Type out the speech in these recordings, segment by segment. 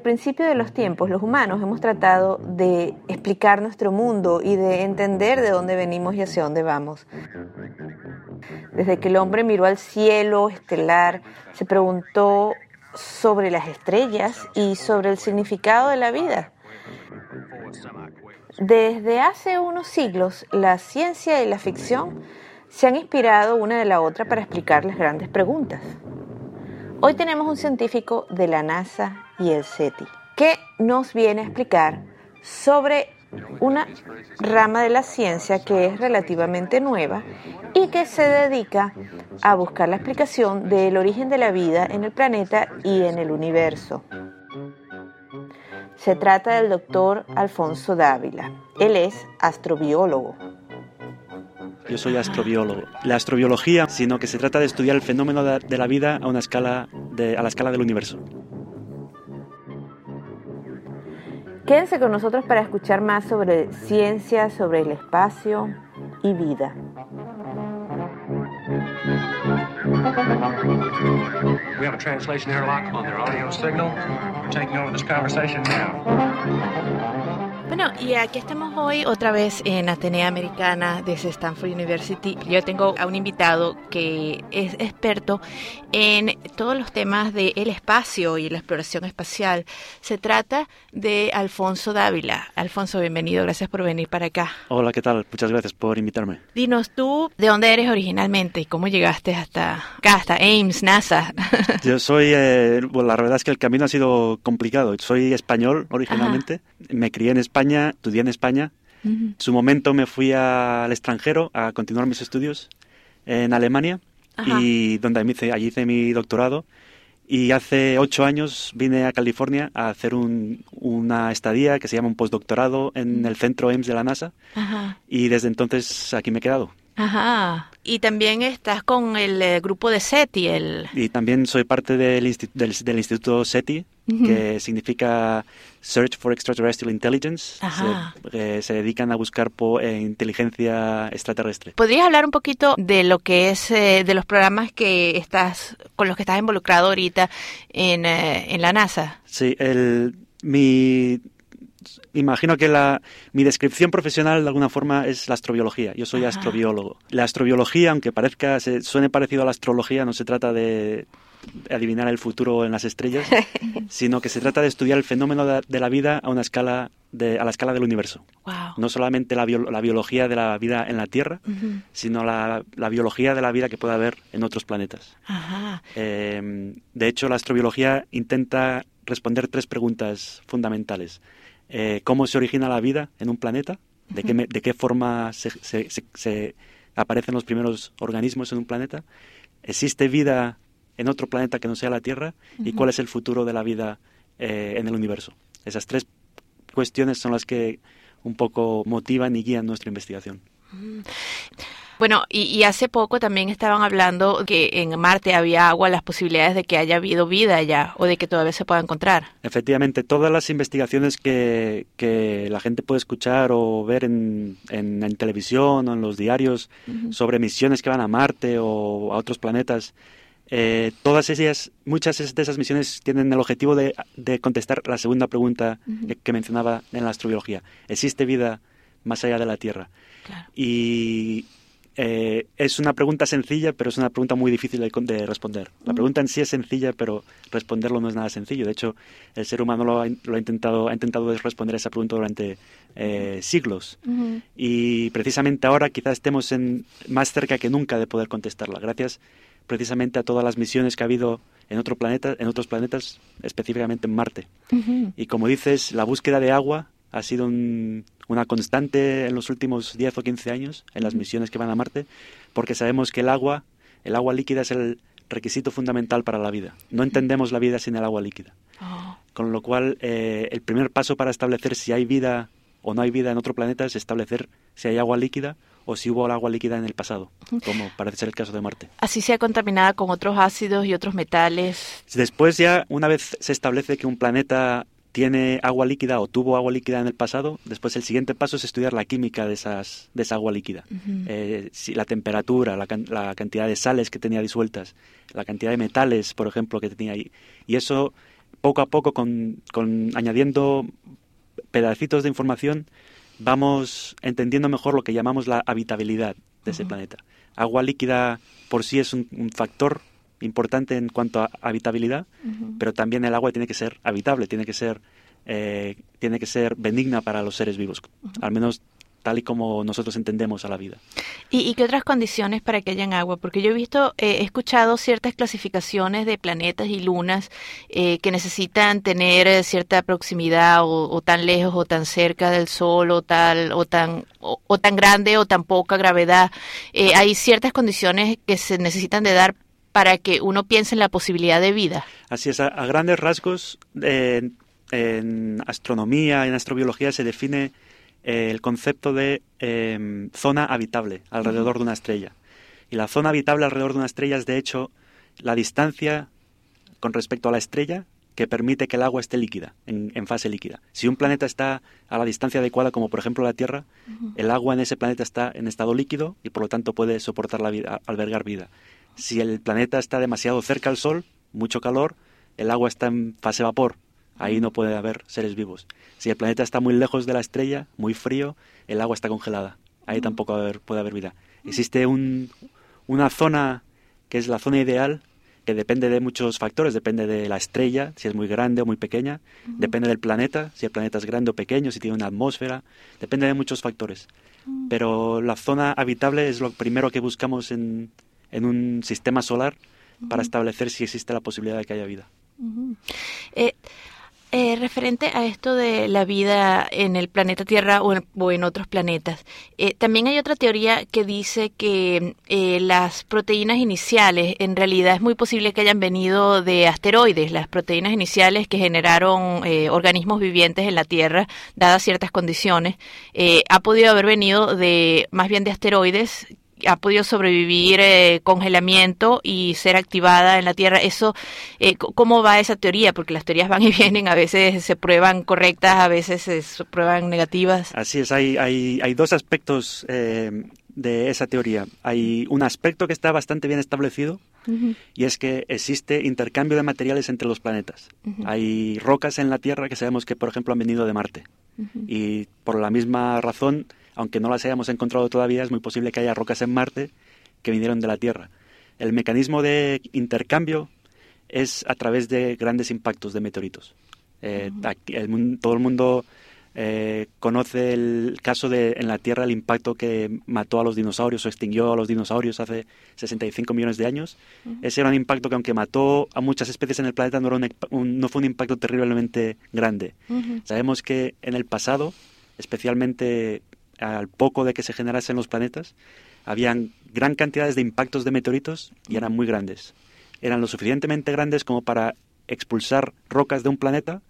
El principio de los tiempos, los humanos hemos tratado de explicar nuestro mundo y de entender de dónde venimos y hacia dónde vamos. Desde que el hombre miró al cielo estelar, se preguntó sobre las estrellas y sobre el significado de la vida. Desde hace unos siglos, la ciencia y la ficción se han inspirado una de la otra para explicar las grandes preguntas. Hoy tenemos un científico de la NASA y el SETI que nos viene a explicar sobre una rama de la ciencia que es relativamente nueva y que se dedica a buscar la explicación del origen de la vida en el planeta y en el universo. Se trata del doctor Alfonso Dávila. Él es astrobiólogo. Yo soy astrobiólogo. La astrobiología, sino que se trata de estudiar el fenómeno de, la vida a una escala a la escala del universo. Quédense con nosotros para escuchar más sobre ciencia, sobre el espacio y vida. We have a translation airlock on their audio signal. We're taking over this conversation now. Bueno, y aquí estamos hoy otra vez en Atenea Americana desde Stanford University. Yo tengo a un invitado que es experto en todos los temas del espacio y la exploración espacial. Se trata de Alfonso Dávila. Alfonso, bienvenido, gracias por venir para acá. Hola, ¿qué tal? Muchas gracias por invitarme. Dinos tú, ¿de dónde eres originalmente y cómo llegaste hasta acá, hasta Ames, NASA? Yo soy, eh, bueno, la verdad es que el camino ha sido complicado. Soy español originalmente, Ajá. me crié en España estudié en España. Uh -huh. En su momento me fui al extranjero a continuar mis estudios en Alemania Ajá. y donde hice, allí hice mi doctorado. Y hace ocho años vine a California a hacer un, una estadía que se llama un postdoctorado en el centro Ames de la NASA. Ajá. Y desde entonces aquí me he quedado. Ajá. Y también estás con el eh, grupo de SETI. El... Y también soy parte del, institu del, del Instituto SETI, uh -huh. que significa Search for Extraterrestrial Intelligence. Se, eh, se, dedican a buscar por, eh, inteligencia extraterrestre. ¿Podrías hablar un poquito de lo que es, eh, de los programas que estás, con los que estás involucrado ahorita en, eh, en la NASA? Sí, el, mi imagino que la, mi descripción profesional de alguna forma es la astrobiología. Yo soy Ajá. astrobiólogo. La astrobiología, aunque parezca, se, suene parecido a la astrología, no se trata de adivinar el futuro en las estrellas, sino que se trata de estudiar el fenómeno de, de la vida a una escala de, a la escala del universo. Wow. No solamente la, bio, la, biología de la vida en la Tierra, uh -huh. sino la, la, biología de la vida que puede haber en otros planetas. Eh, de hecho, la astrobiología intenta responder tres preguntas fundamentales. Eh, ¿Cómo se origina la vida en un planeta? ¿De, qué, de qué, forma se, se, se, se aparecen los primeros organismos en un planeta? ¿Existe vida en otro planeta que no sea la Tierra y cuál es el futuro de la vida eh, en el universo. Esas tres cuestiones son las que un poco motivan y guían nuestra investigación. Bueno, y, y, hace poco también estaban hablando que en Marte había agua, las posibilidades de que haya habido vida allá o de que todavía se pueda encontrar. Efectivamente, todas las investigaciones que, que la gente puede escuchar o ver en, en, en televisión o en los diarios uh -huh. sobre misiones que van a Marte o a otros planetas, eh, todas ellas, muchas de esas misiones tienen el objetivo de, de contestar la segunda pregunta uh -huh. que, que, mencionaba en la astrobiología. ¿Existe vida más allá de la Tierra? Claro. Y eh, es una pregunta sencilla, pero es una pregunta muy difícil de, responder. La pregunta en sí es sencilla, pero responderlo no es nada sencillo. De hecho, el ser humano lo ha, intentado, ha intentado responder esa pregunta durante eh, siglos. Y precisamente ahora quizás estemos en, más cerca que nunca de poder contestarla, gracias precisamente a todas las misiones que ha habido en, otro planeta, en otros planetas, específicamente en Marte. Y como dices, la búsqueda de agua ha sido una constante en los últimos 10 o 15 años en las misiones que van a Marte, porque sabemos que el agua, el agua líquida es el requisito fundamental para la vida. No entendemos la vida sin el agua líquida. Oh. Con lo cual, eh, el primer paso para establecer si hay vida o no hay vida en otro planeta es establecer si hay agua líquida o si hubo agua líquida en el pasado, como parece ser el caso de Marte. Así sea contaminada con otros ácidos y otros metales. Después ya, una vez se establece que un planeta tiene agua líquida o tuvo agua líquida en el pasado, después el siguiente paso es estudiar la química de, esas, de esa agua líquida. Eh, si la temperatura, la, la, cantidad de sales que tenía disueltas, la cantidad de metales, por ejemplo, que tenía ahí. Y eso, poco a poco, con, con añadiendo pedacitos de información, vamos entendiendo mejor lo que llamamos la habitabilidad de ese planeta. Agua líquida por sí es un factor importante en cuanto a habitabilidad, pero también el agua tiene que ser habitable, tiene que ser, eh, tiene que ser benigna para los seres vivos, al menos tal y como nosotros entendemos a la vida. ¿Y, qué otras condiciones para que hayan agua? Porque yo he visto, eh, he escuchado ciertas clasificaciones de planetas y lunas eh, que necesitan tener cierta proximidad o, tan lejos o tan cerca del Sol o tal o tan o tan grande o tan poca gravedad. hay ciertas condiciones que se necesitan de dar para que uno piense en la posibilidad de vida. Así es, a, grandes rasgos, en astronomía, en astrobiología se define eh, el concepto de em, zona habitable alrededor de una estrella. Y la zona habitable alrededor de una estrella es, de hecho, la distancia con respecto a la estrella que permite que el agua esté líquida, en, fase líquida. Si un planeta está a la distancia adecuada, como por ejemplo la Tierra, el agua en ese planeta está en estado líquido y por lo tanto puede soportar la vida, albergar vida. Si el planeta está demasiado cerca al Sol, mucho calor, el agua está en fase vapor. Ahí no puede haber seres vivos. Si el planeta está muy lejos de la estrella, muy frío, el agua está congelada. Ahí tampoco puede haber vida. Existe una zona que es la zona ideal, que depende de muchos factores. Depende de la estrella, si es muy grande o muy pequeña. Depende del planeta, si el planeta es grande o pequeño, si tiene una atmósfera. Depende de muchos factores. Pero la zona habitable es lo primero que buscamos en, en un sistema solar para establecer si existe la posibilidad de que haya vida. eh, eh, referente a esto de la vida en el planeta Tierra o en, otros planetas, eh, también hay otra teoría que dice que eh, las proteínas iniciales, en realidad es muy posible que hayan venido de asteroides, las proteínas iniciales que generaron organismos vivientes en la Tierra, dadas ciertas condiciones, ha podido haber venido de más bien de asteroides ha podido sobrevivir eh, congelamiento y ser activada en la Tierra. Eso, eh, ¿cómo va esa teoría? Porque las teorías van y vienen, a veces se prueban correctas, a veces se prueban negativas. Así es, hay, hay, hay dos aspectos eh, de esa teoría. Hay un aspecto que está bastante bien establecido y es que existe intercambio de materiales entre los planetas. Hay rocas en la Tierra que sabemos que, por ejemplo, han venido de Marte. Y por la misma razón aunque no las hayamos encontrado todavía, es muy posible que haya rocas en Marte que vinieron de la Tierra. El mecanismo de intercambio es a través de grandes impactos de meteoritos. Eh, todo el mundo eh, conoce el caso de en la Tierra el impacto que mató a los dinosaurios o extinguió a los dinosaurios hace 65 millones de años. Ese era un impacto que aunque mató a muchas especies en el planeta no, no fue un impacto terriblemente grande. Sabemos que en el pasado, especialmente al poco de que se generasen los planetas, habían gran cantidades de impactos de meteoritos y eran muy grandes. Eran lo suficientemente grandes como para expulsar rocas de un planeta,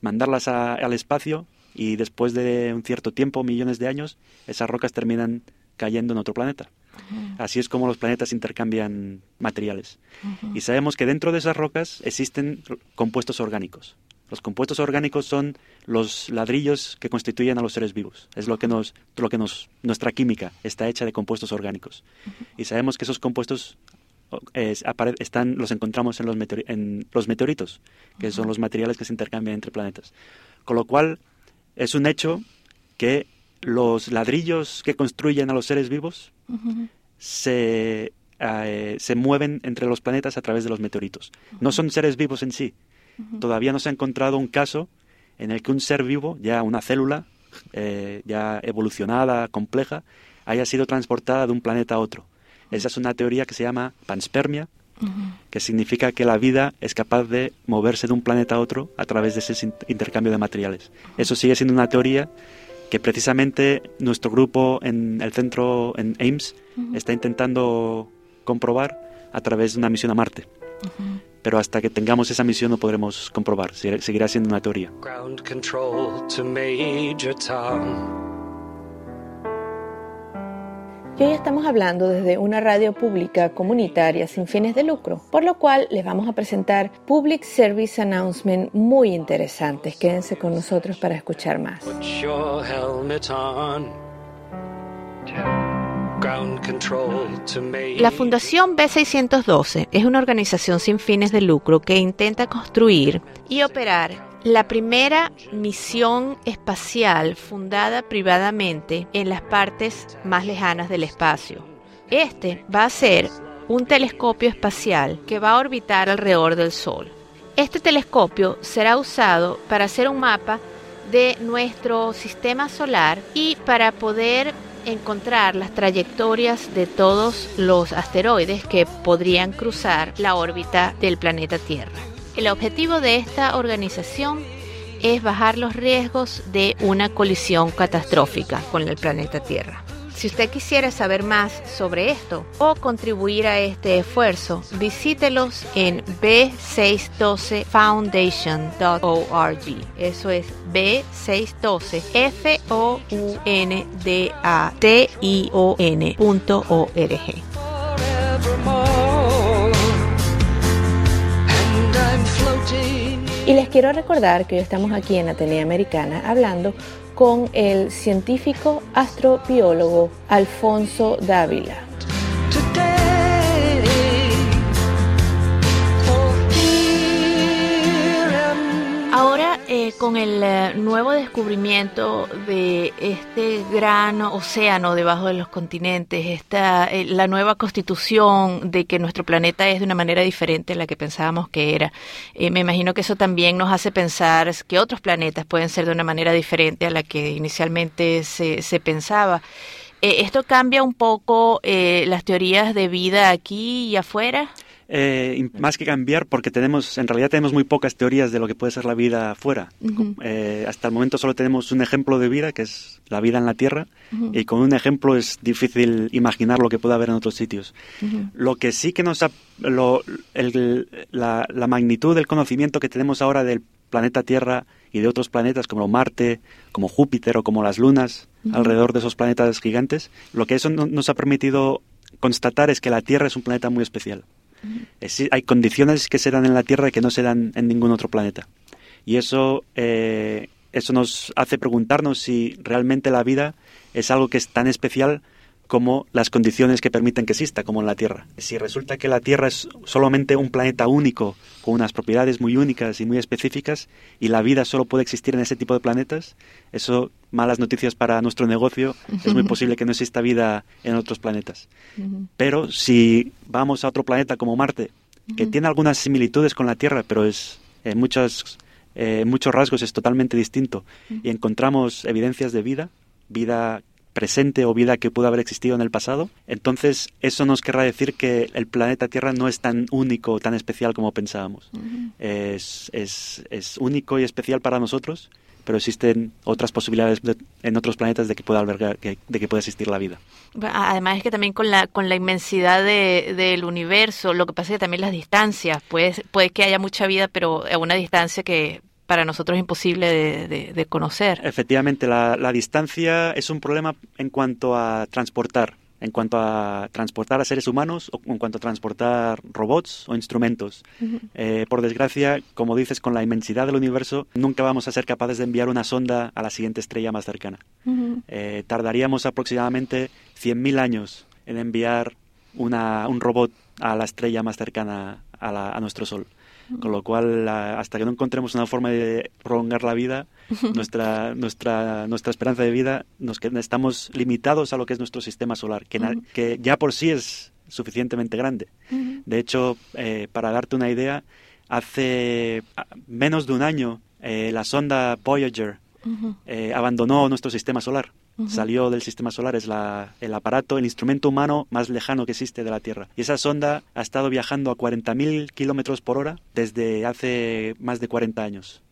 mandarlas al espacio y después de un cierto tiempo, millones de años, esas rocas terminan cayendo en otro planeta. Así es como los planetas intercambian materiales. Y sabemos que dentro de esas rocas existen compuestos orgánicos. Los compuestos orgánicos son los ladrillos que constituyen a los seres vivos. Es lo que nos, lo que nos, nuestra química está hecha de compuestos orgánicos. Y sabemos que esos compuestos están, los encontramos en los, en los meteoritos, que son los materiales que se intercambian entre planetas. Con lo cual, es un hecho que los ladrillos que construyen a los seres vivos se, eh, se mueven entre los planetas a través de los meteoritos. No son seres vivos en sí. Todavía no se ha encontrado un caso en el que un ser vivo, ya una célula, eh, ya evolucionada, compleja, haya sido transportada de un planeta a otro. Esa es una teoría que se llama panspermia, que significa que la vida es capaz de moverse de un planeta a otro a través de ese intercambio de materiales. Eso sigue siendo una teoría que precisamente nuestro grupo en el centro, en Ames, está intentando comprobar a través de una misión a Marte. Pero hasta que tengamos esa misión no podremos comprobar, seguirá siendo una teoría. Y hoy estamos hablando desde una radio pública comunitaria sin fines de lucro, por lo cual les vamos a presentar Public Service Announcement muy interesantes. Quédense con nosotros para escuchar más. La Fundación B612 es una organización sin fines de lucro que intenta construir y operar la primera misión espacial fundada privadamente en las partes más lejanas del espacio. Este va a ser un telescopio espacial que va a orbitar alrededor del Sol. Este telescopio será usado para hacer un mapa de nuestro sistema solar y para poder encontrar las trayectorias de todos los asteroides que podrían cruzar la órbita del planeta Tierra. El objetivo de esta organización es bajar los riesgos de una colisión catastrófica con el planeta Tierra. Si usted quisiera saber más sobre esto o contribuir a este esfuerzo, visítelos en b612foundation.org. Eso es B612 F O U N D A T I O N.org. Y les quiero recordar que hoy estamos aquí en Atenea Americana hablando con el científico astrobiólogo Alfonso Dávila. Eh, con el eh, nuevo descubrimiento de este gran océano debajo de los continentes, esta, eh, la nueva constitución de que nuestro planeta es de una manera diferente a la que pensábamos que era, me imagino que eso también nos hace pensar que otros planetas pueden ser de una manera diferente a la que inicialmente se, se pensaba. ¿Esto cambia un poco las teorías de vida aquí y afuera? Eh, más que cambiar, porque tenemos, en realidad tenemos muy pocas teorías de lo que puede ser la vida afuera. Eh, hasta el momento solo tenemos un ejemplo de vida, que es la vida en la Tierra, y con un ejemplo es difícil imaginar lo que puede haber en otros sitios. Lo que sí que nos ha, la, la magnitud del conocimiento que tenemos ahora del planeta Tierra y de otros planetas como Marte, como Júpiter o como las lunas alrededor de esos planetas gigantes, lo que eso nos ha permitido constatar es que la Tierra es un planeta muy especial hay condiciones que se dan en la Tierra que no se dan en ningún otro planeta. Y eso, eh, eso nos hace preguntarnos si realmente la vida es algo que es tan especial como las condiciones que permiten que exista, como en la Tierra. Si resulta que la Tierra es solamente un planeta único, con unas propiedades muy únicas y muy específicas, y la vida solo puede existir en ese tipo de planetas, eso, malas noticias para nuestro negocio, es muy posible que no exista vida en otros planetas. Pero si vamos a otro planeta como Marte, que tiene algunas similitudes con la Tierra, pero es en muchos, eh, muchos rasgos es totalmente distinto, y encontramos evidencias de vida, vida presente o vida que pudo haber existido en el pasado. Entonces, eso nos querrá decir que el planeta Tierra no es tan único, tan especial como pensábamos. es, es, es, único y especial para nosotros, pero existen otras posibilidades en otros planetas de que pueda albergar, de que pueda existir la vida. Además es que también con la, con la inmensidad del universo, lo que pasa es que también las distancias, puede, puede que haya mucha vida, pero a una distancia que para nosotros es imposible de, conocer. Efectivamente, la, distancia es un problema en cuanto a transportar, en cuanto a transportar a seres humanos o en cuanto a transportar robots o instrumentos. Eh, por desgracia, como dices, con la inmensidad del universo, nunca vamos a ser capaces de enviar una sonda a la siguiente estrella más cercana. Eh, tardaríamos aproximadamente 100.000 años en enviar una, un robot a la estrella más cercana a, nuestro Sol. Con lo cual, hasta que no encontremos una forma de prolongar la vida, nuestra, nuestra, nuestra esperanza de vida, nos, estamos limitados a lo que es nuestro sistema solar, que, que ya por sí es suficientemente grande. De hecho, eh, para darte una idea, hace menos de un año eh, la sonda Voyager eh, abandonó nuestro sistema solar. Salió del sistema solar, es la, el aparato, el instrumento humano más lejano que existe de la Tierra. Y esa sonda ha estado viajando a 40.000 kilómetros por hora desde hace más de 40 años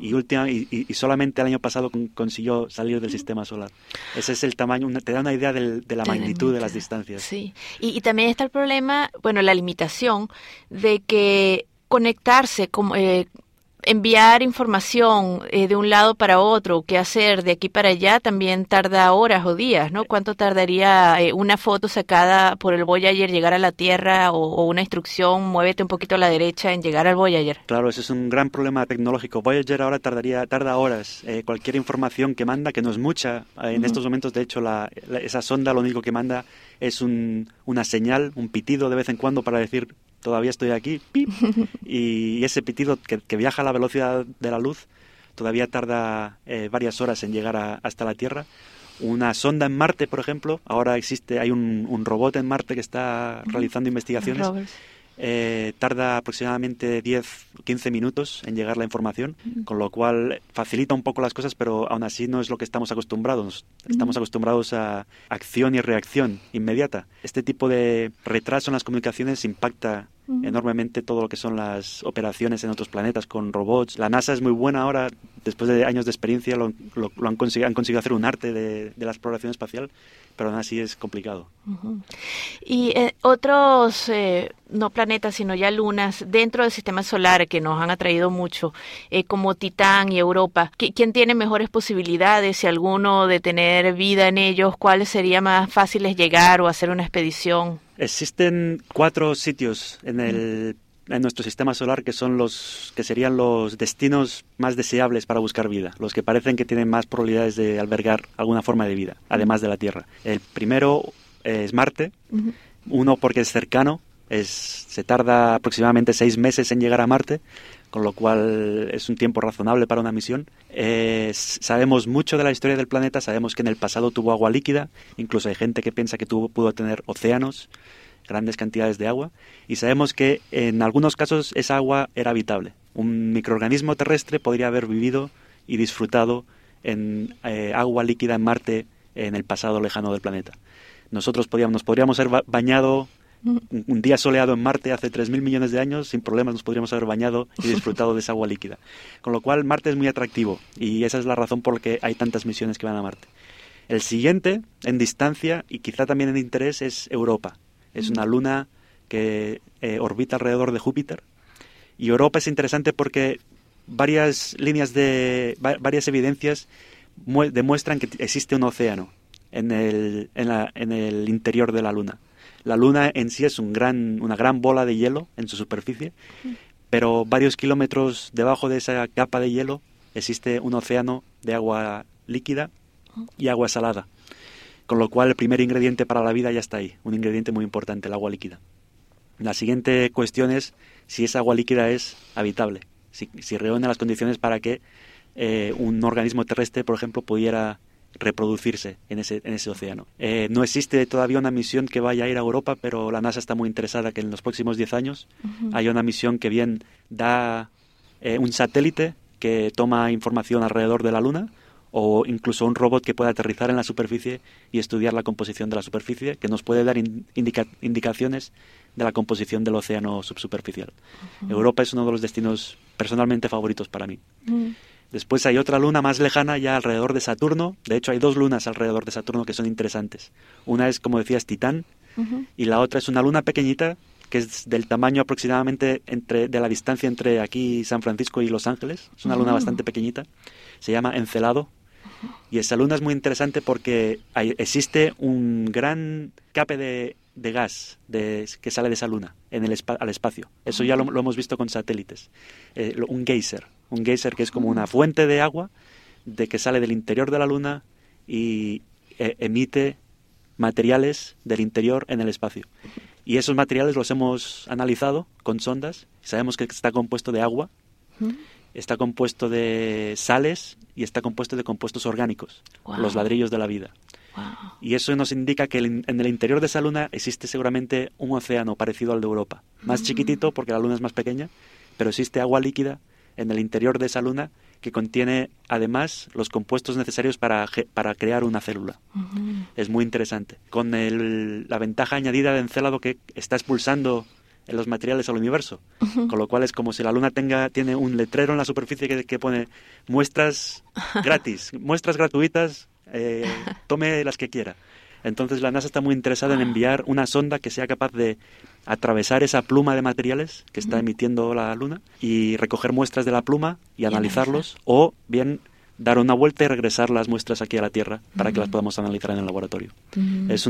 y, última, y, solamente el año pasado consiguió salir del sistema solar. Ese es el tamaño, te da una idea de la magnitud de las distancias. Sí, y, también está el problema, bueno, la limitación de que conectarse como, eh, enviar información eh, de un lado para otro, qué hacer de aquí para allá, también tarda horas o días, ¿no? ¿Cuánto tardaría eh, una foto sacada por el Voyager llegar a la Tierra o, una instrucción, muévete un poquito a la derecha en llegar al Voyager? Claro, ese es un gran problema tecnológico. Voyager ahora tardaría, tarda horas. Eh, cualquier información que manda, que no es mucha, en estos momentos, de hecho, la, esa sonda lo único que manda es un, una señal, un pitido de vez en cuando para decir todavía estoy aquí, y ese pitido que, viaja a la velocidad de la luz todavía tarda eh, varias horas en llegar hasta la Tierra. Una sonda en Marte, por ejemplo, ahora existe, hay un, robot en Marte que está realizando investigaciones. Eh, tarda aproximadamente 10-15 minutos en llegar la información, con lo cual facilita un poco las cosas, pero aún así no es lo que estamos acostumbrados. Estamos acostumbrados a acción y reacción inmediata. Este tipo de retraso en las comunicaciones impacta enormemente todo lo que son las operaciones en otros planetas con robots. La NASA es muy buena ahora, después de años de experiencia, lo, han, conseguido, han, conseguido, hacer un arte de, de la exploración espacial, pero aún así es complicado. Y eh, otros, eh, no planetas, sino ya lunas dentro del sistema solar que nos han atraído mucho, eh, como Titán y Europa, ¿quién tiene mejores posibilidades, si alguno, de tener vida en ellos? ¿Cuáles sería más fáciles llegar o hacer una expedición? Existen cuatro sitios en el en nuestro sistema solar que son los que serían los destinos más deseables para buscar vida, los que parecen que tienen más probabilidades de albergar alguna forma de vida, además de la Tierra. El primero es Marte, uno porque es cercano, es, se tarda aproximadamente seis meses en llegar a Marte, con lo cual es un tiempo razonable para una misión. sabemos mucho de la historia del planeta, sabemos que en el pasado tuvo agua líquida, incluso hay gente que piensa que tuvo, pudo tener océanos, grandes cantidades de agua y sabemos que en algunos casos esa agua era habitable. Un microorganismo terrestre podría haber vivido y disfrutado en eh, agua líquida en Marte en el pasado lejano del planeta. Nosotros podíamos, nos podríamos haber bañado un día soleado en Marte hace 3.000 millones de años, sin problemas nos podríamos haber bañado y disfrutado de esa agua líquida. Con lo cual Marte es muy atractivo y esa es la razón por la que hay tantas misiones que van a Marte. El siguiente, en distancia y quizá también en interés, es Europa. Es una luna que eh, orbita alrededor de Júpiter. Y Europa es interesante porque varias líneas de varias evidencias demuestran que existe un océano en el, en, el interior de la luna. La luna en sí es un gran, una gran bola de hielo en su superficie, pero varios kilómetros debajo de esa capa de hielo existe un océano de agua líquida y agua salada. Con lo cual el primer ingrediente para la vida ya está ahí, un ingrediente muy importante, el agua líquida. La siguiente cuestión es si esa agua líquida es habitable, si, reúne las condiciones para que eh, un organismo terrestre, por ejemplo, pudiera reproducirse en ese, en ese océano. Eh, no existe todavía una misión que vaya a ir a Europa, pero la NASA está muy interesada que en los próximos 10 años haya una misión que bien da eh, un satélite que toma información alrededor de la Luna, o incluso un robot que pueda aterrizar en la superficie y estudiar la composición de la superficie, que nos puede dar indicaciones de la composición del océano subsuperficial. Europa es uno de los destinos personalmente favoritos para mí. Después hay otra luna más lejana ya alrededor de Saturno. De hecho, hay dos lunas alrededor de Saturno que son interesantes. Una es, como decías, Titán y la otra es una luna pequeñita que es del tamaño aproximadamente entre, de la distancia entre aquí San Francisco y Los Ángeles. Es una luna bastante pequeñita. Se llama Encelado y esa luna es muy interesante porque existe un gran cape de, gas que sale de esa luna en el al espacio. Eso ya lo, hemos visto con satélites. Eh, un geyser. Un geyser que es como una fuente de agua de que sale del interior de la luna y eh, emite materiales del interior en el espacio. Y esos materiales los hemos analizado con sondas. Sabemos que está compuesto de agua, está compuesto de sales y está compuesto de compuestos orgánicos, los ladrillos de la vida. Y eso nos indica que en el interior de esa luna existe seguramente un océano parecido al de Europa. Más mm. chiquitito porque la luna es más pequeña, pero existe agua líquida en el interior de esa luna que contiene además los compuestos necesarios para, para crear una célula. Es muy interesante. Con la ventaja añadida de Encélado que está expulsando en los materiales al universo. Con lo cual es como si la Luna tenga, tiene un letrero en la superficie que, que pone muestras gratis, muestras gratuitas, eh, tome las que quiera. Entonces la NASA está muy interesada en enviar una sonda que sea capaz de atravesar esa pluma de materiales que está emitiendo la Luna y recoger muestras de la pluma y, analizarlos o bien dar una vuelta y regresar las muestras aquí a la Tierra para que las podamos analizar en el laboratorio. Es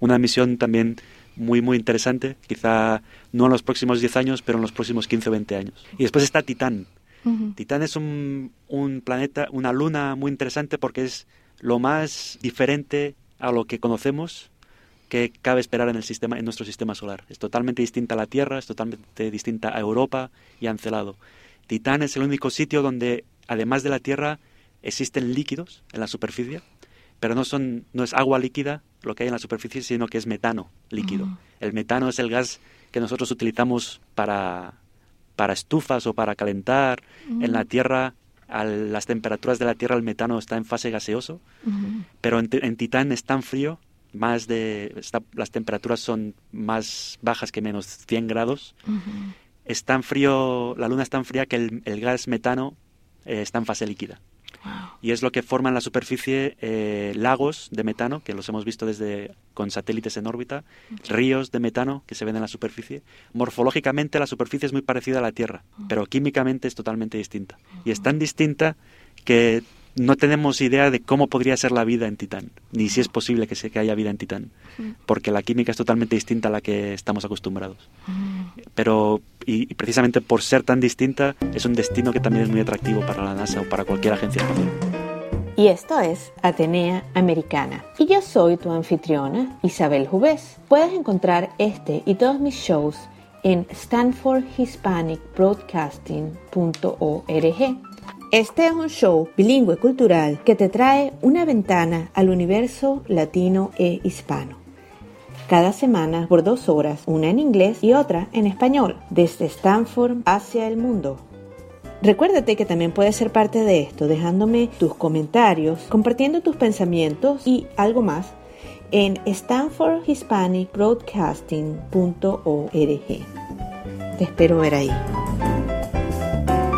una misión también muy, muy interesante, quizá no en los próximos 10 años, pero en los próximos 15 o 20 años. Y después está Titán. Titán es un, un planeta, una luna muy interesante porque es lo más diferente a lo que conocemos que cabe esperar en el sistema en nuestro sistema solar. Es totalmente distinta a la Tierra, es totalmente distinta a Europa y a Encelado. Titán es el único sitio donde además de la Tierra existen líquidos en la superficie, pero no son no es agua líquida lo que hay en la superficie, sino que es metano líquido. El metano es el gas que nosotros utilizamos para para estufas o para calentar. En la Tierra a las temperaturas de la Tierra el metano está en fase gaseoso, pero en, Titán es tan frío, más de las temperaturas son más bajas que menos 100 grados. Es tan frío, la Luna es tan fría que el, gas metano eh, está en fase líquida. Y es lo que forma en la superficie eh, lagos de metano, que los hemos visto desde con satélites en órbita, ríos de metano que se ven en la superficie. Morfológicamente la superficie es muy parecida a la Tierra, pero químicamente es totalmente distinta. Y es tan distinta que no tenemos idea de cómo podría ser la vida en Titán, ni si es posible que, se, que haya vida en Titán, porque la química es totalmente distinta a la que estamos acostumbrados. Pero, y, precisamente por ser tan distinta, es un destino que también es muy atractivo para la NASA o para cualquier agencia espacial. Y esto es Atenea Americana. Y yo soy tu anfitriona, Isabel Jubés. Puedes encontrar este y todos mis shows en stanfordhispanicbroadcasting.org. Este es un show bilingüe cultural que te trae una ventana al universo latino e hispano. Cada semana por dos horas, una en inglés y otra en español, desde Stanford hacia el mundo. Recuérdate que también puedes ser parte de esto dejándome tus comentarios, compartiendo tus pensamientos y algo más en stanfordhispanicbroadcasting.org. Te espero ver ahí.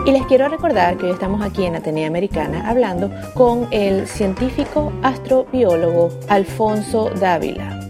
Y les quiero recordar que hoy estamos aquí en Atenea Americana hablando con el científico astrobiólogo Alfonso Dávila.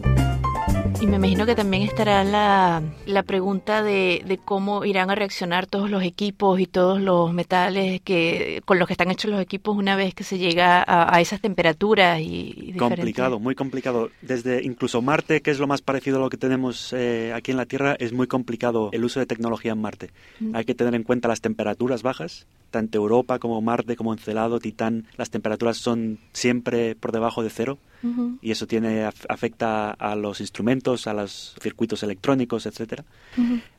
Y me imagino que también estará la, pregunta de, cómo irán a reaccionar todos los equipos y todos los metales que con los que están hechos los equipos una vez que se llega a, esas temperaturas y, complicado, muy complicado. Desde incluso Marte, que es lo más parecido a lo que tenemos eh, aquí en la Tierra, es muy complicado el uso de tecnología en Marte. Mm. Hay que tener en cuenta las temperaturas bajas, tanto Europa como Marte, como Encelado, Titán, las temperaturas son siempre por debajo de cero y eso tiene afecta a los instrumentos, a los circuitos electrónicos, etcétera,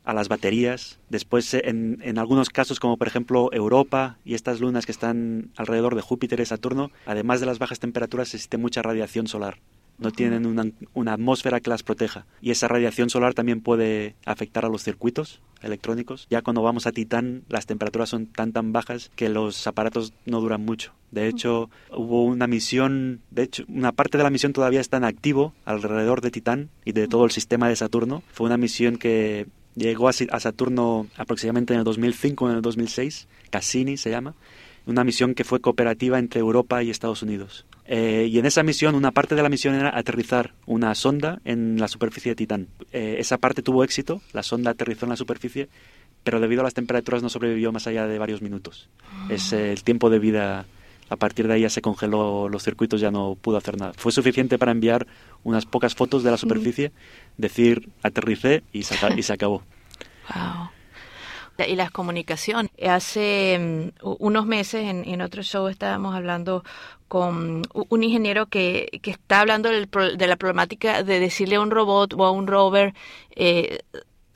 a las baterías. Después, en, en, algunos casos, como por ejemplo Europa y estas lunas que están alrededor de Júpiter y Saturno, además de las bajas temperaturas, existe mucha radiación solar no tienen una, atmósfera que las proteja. Y esa radiación solar también puede afectar a los circuitos electrónicos. Ya cuando vamos a Titán, las temperaturas son tan tan bajas que los aparatos no duran mucho. De hecho, hubo una misión, de hecho, una parte de la misión todavía está en activo alrededor de Titán y de todo el sistema de Saturno. Fue una misión que llegó a Saturno aproximadamente en el 2005 o en el 2006, Cassini se llama, una misión que fue cooperativa entre Europa y Estados Unidos. Eh, y en esa misión, una parte de la misión era aterrizar una sonda en la superficie de Titán. Eh, esa parte tuvo éxito, la sonda aterrizó en la superficie, pero debido a las temperaturas no sobrevivió más allá de varios minutos. Es eh, el tiempo de vida, a partir de ahí ya se congeló los circuitos, ya no pudo hacer nada. Fue suficiente para enviar unas pocas fotos de la superficie, decir aterricé y se, y se acabó. Wow. Y las comunicaciones. Hace mm, unos meses en, en otro show estábamos hablando con un ingeniero que, que está hablando de la problemática de decirle a un robot o a un rover eh,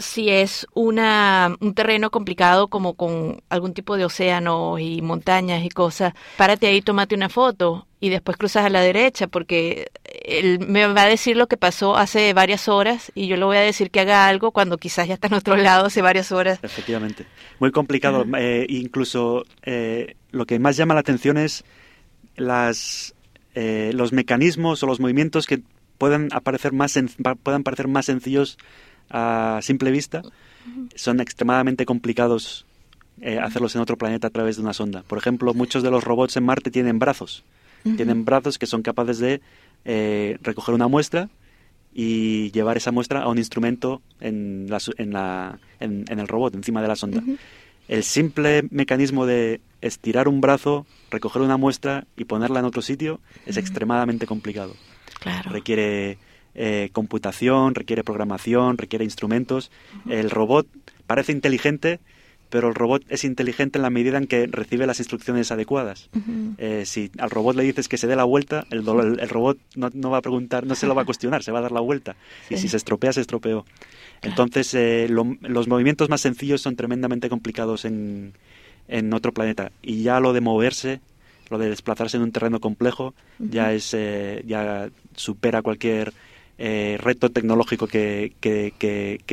si es una, un terreno complicado como con algún tipo de océano y montañas y cosas, párate ahí, tómate una foto y después cruzas a la derecha porque él me va a decir lo que pasó hace varias horas y yo le voy a decir que haga algo cuando quizás ya está en otro lado hace varias horas. Efectivamente. Muy complicado. Eh, incluso eh, lo que más llama la atención es las, eh, los mecanismos o los movimientos que puedan aparecer más, puedan parecer más sencillos a simple vista, son extremadamente complicados eh, hacerlos en otro planeta a través de una sonda. Por ejemplo, muchos de los robots en Marte tienen brazos. Tienen brazos que son capaces de eh, recoger una muestra y llevar esa muestra a un instrumento en, la, en, la, en, el robot, encima de la sonda. El simple mecanismo de estirar un brazo, recoger una muestra y ponerla en otro sitio es extremadamente complicado. Claro. Requiere eh, computación, requiere programación, requiere instrumentos. El robot parece inteligente, pero el robot es inteligente en la medida en que recibe las instrucciones adecuadas. Eh, si al robot le dices que se dé la vuelta, el, el, robot no, va a preguntar, no se lo va a cuestionar, se va a dar la vuelta. Y si se estropea, se estropeó. Entonces, eh, los movimientos más sencillos son tremendamente complicados en, en otro planeta. Y ya lo de moverse, lo de desplazarse en un terreno complejo, ya es ya supera cualquier eh, reto tecnológico que,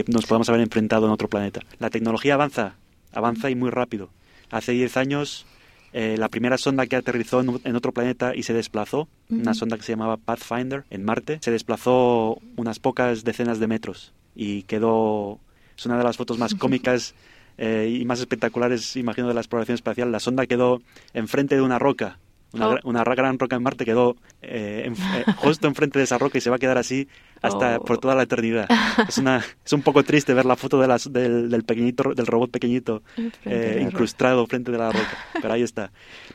nos podamos haber enfrentado en otro planeta. La tecnología avanza, avanza y muy rápido. Hace 10 años eh, la primera sonda que aterrizó en, otro planeta y se desplazó, una sonda que se llamaba Pathfinder en Marte, se desplazó unas pocas decenas de metros y quedó, es una de las fotos más cómicas eh, y más espectaculares, imagino, de la exploración espacial. La sonda quedó enfrente de una roca una, oh. una, gran roca en Marte quedó eh, eh, justo enfrente de esa roca y se va a quedar así hasta oh. por toda la eternidad. Es, una, es un poco triste ver la foto de las, del, del, pequeñito, del robot pequeñito eh, incrustado frente de la roca, pero ahí está.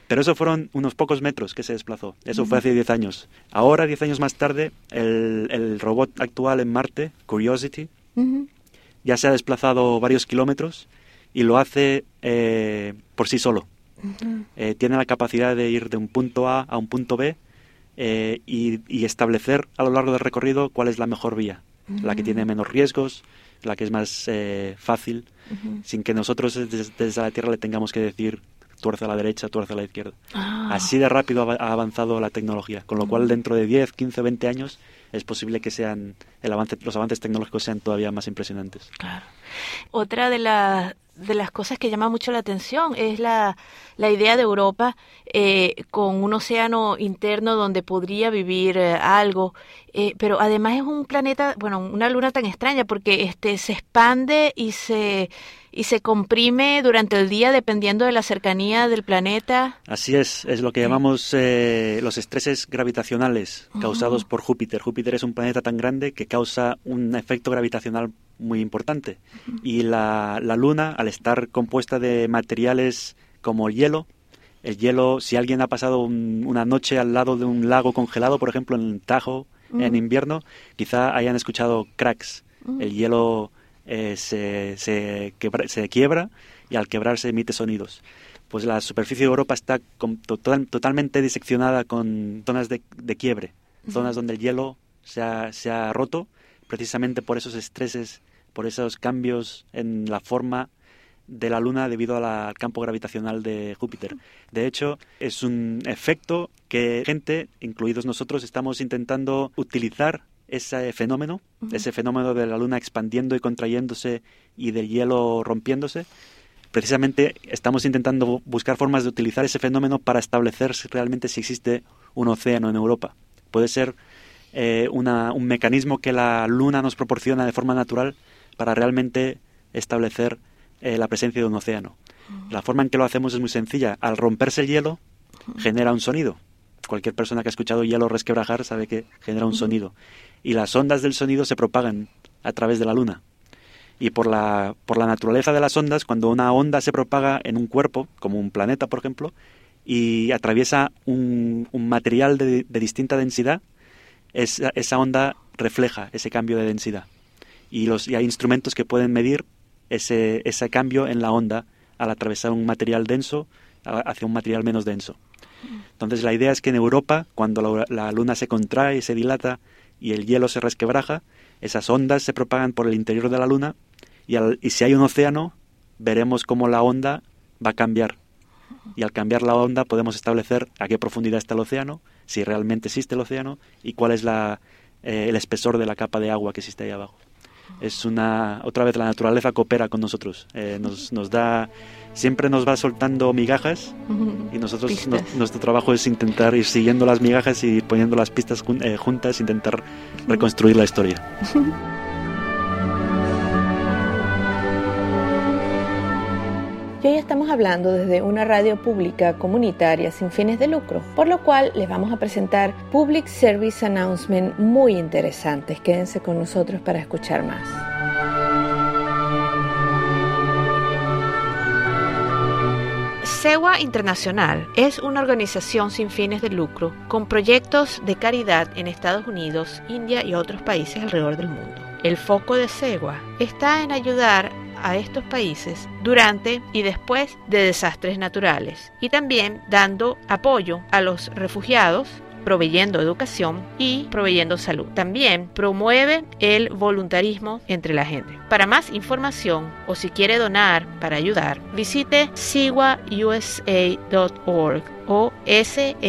Pero eso fueron unos pocos metros que se desplazó. Eso fue hace 10 años. Ahora, 10 años más tarde, el, el, robot actual en Marte, Curiosity, ya se ha desplazado varios kilómetros y lo hace por sí solo. Eh, tiene la capacidad de ir de un punto A a un punto B eh, y, establecer a lo largo del recorrido cuál es la mejor vía, la que tiene menos riesgos, la que es más eh, fácil, sin que nosotros desde, la Tierra le tengamos que decir tuerce a la derecha, tuerce a la izquierda. Ah. Así de rápido ha avanzado la tecnología, con lo cual dentro de 10, 15, 20 años es posible que sean el avance, los avances tecnológicos sean todavía más impresionantes. Claro. Otra de las de las cosas que llama mucho la atención es la, la idea de Europa eh, con un océano interno donde podría vivir eh, algo, eh, pero además es un planeta, bueno, una luna tan extraña porque este se expande y se y se comprime durante el día dependiendo de la cercanía del planeta. Así es, es lo que llamamos los estreses gravitacionales causados por Júpiter. Júpiter es un planeta tan grande que causa un efecto gravitacional muy importante. Y la, la, Luna, al estar compuesta de materiales como el hielo, el hielo, si alguien ha pasado una noche al lado de un lago congelado, por ejemplo en Tajo, en invierno, quizá hayan escuchado cracks. El hielo eh, se, se, se, quiebra y al quebrarse emite sonidos. Pues la superficie de Europa está totalmente diseccionada con zonas de, de quiebre, zonas donde el hielo se ha, se ha roto precisamente por esos estreses por esos cambios en la forma de la Luna debido al campo gravitacional de Júpiter. De hecho, es un efecto que gente, incluidos nosotros, estamos intentando utilizar ese fenómeno, ese fenómeno de la Luna expandiendo y contrayéndose y del hielo rompiéndose. Precisamente estamos intentando buscar formas de utilizar ese fenómeno para establecer realmente si existe un océano en Europa. Puede ser eh, un mecanismo que la Luna nos proporciona de forma natural para realmente establecer eh, la presencia de un océano. La forma en que lo hacemos es muy sencilla. Al romperse el hielo, genera un sonido. Cualquier persona que ha escuchado hielo resquebrajar sabe que genera un sonido. Y las ondas del sonido se propagan a través de la luna. Y por la, por la naturaleza de las ondas, cuando una onda se propaga en un cuerpo, como un planeta, por ejemplo, y atraviesa un, material de, distinta densidad, esa onda refleja ese cambio de densidad y, los, hay instrumentos que pueden medir ese, ese cambio en la onda al atravesar un material denso hacia un material menos denso. Entonces la idea es que en Europa, cuando la, luna se contrae se dilata y el hielo se resquebraja, esas ondas se propagan por el interior de la luna y, y si hay un océano, veremos cómo la onda va a cambiar. Y al cambiar la onda podemos establecer a qué profundidad está el océano, si realmente existe el océano y cuál es la, eh, el espesor de la capa de agua que existe ahí abajo. Es una otra vez la naturaleza coopera con nosotros, eh, nos, nos da siempre nos va soltando migajas y nosotros nuestro trabajo es intentar ir siguiendo las migajas y poniendo las pistas eh, juntas, intentar reconstruir la historia. Y hoy estamos hablando desde una radio pública comunitaria sin fines de lucro, por lo cual les vamos a presentar Public Service Announcement muy interesantes. Quédense con nosotros para escuchar más. SEWA Internacional es una organización sin fines de lucro con proyectos de caridad en Estados Unidos, India y otros países alrededor del mundo. El foco de SEWA está en ayudar a estos países durante y después de desastres naturales y también dando apoyo a los refugiados proveyendo educación y proveyendo salud. También promueve el voluntarismo entre la gente. Para más información o si quiere donar para ayudar, visite siwausa.org o sewause.org.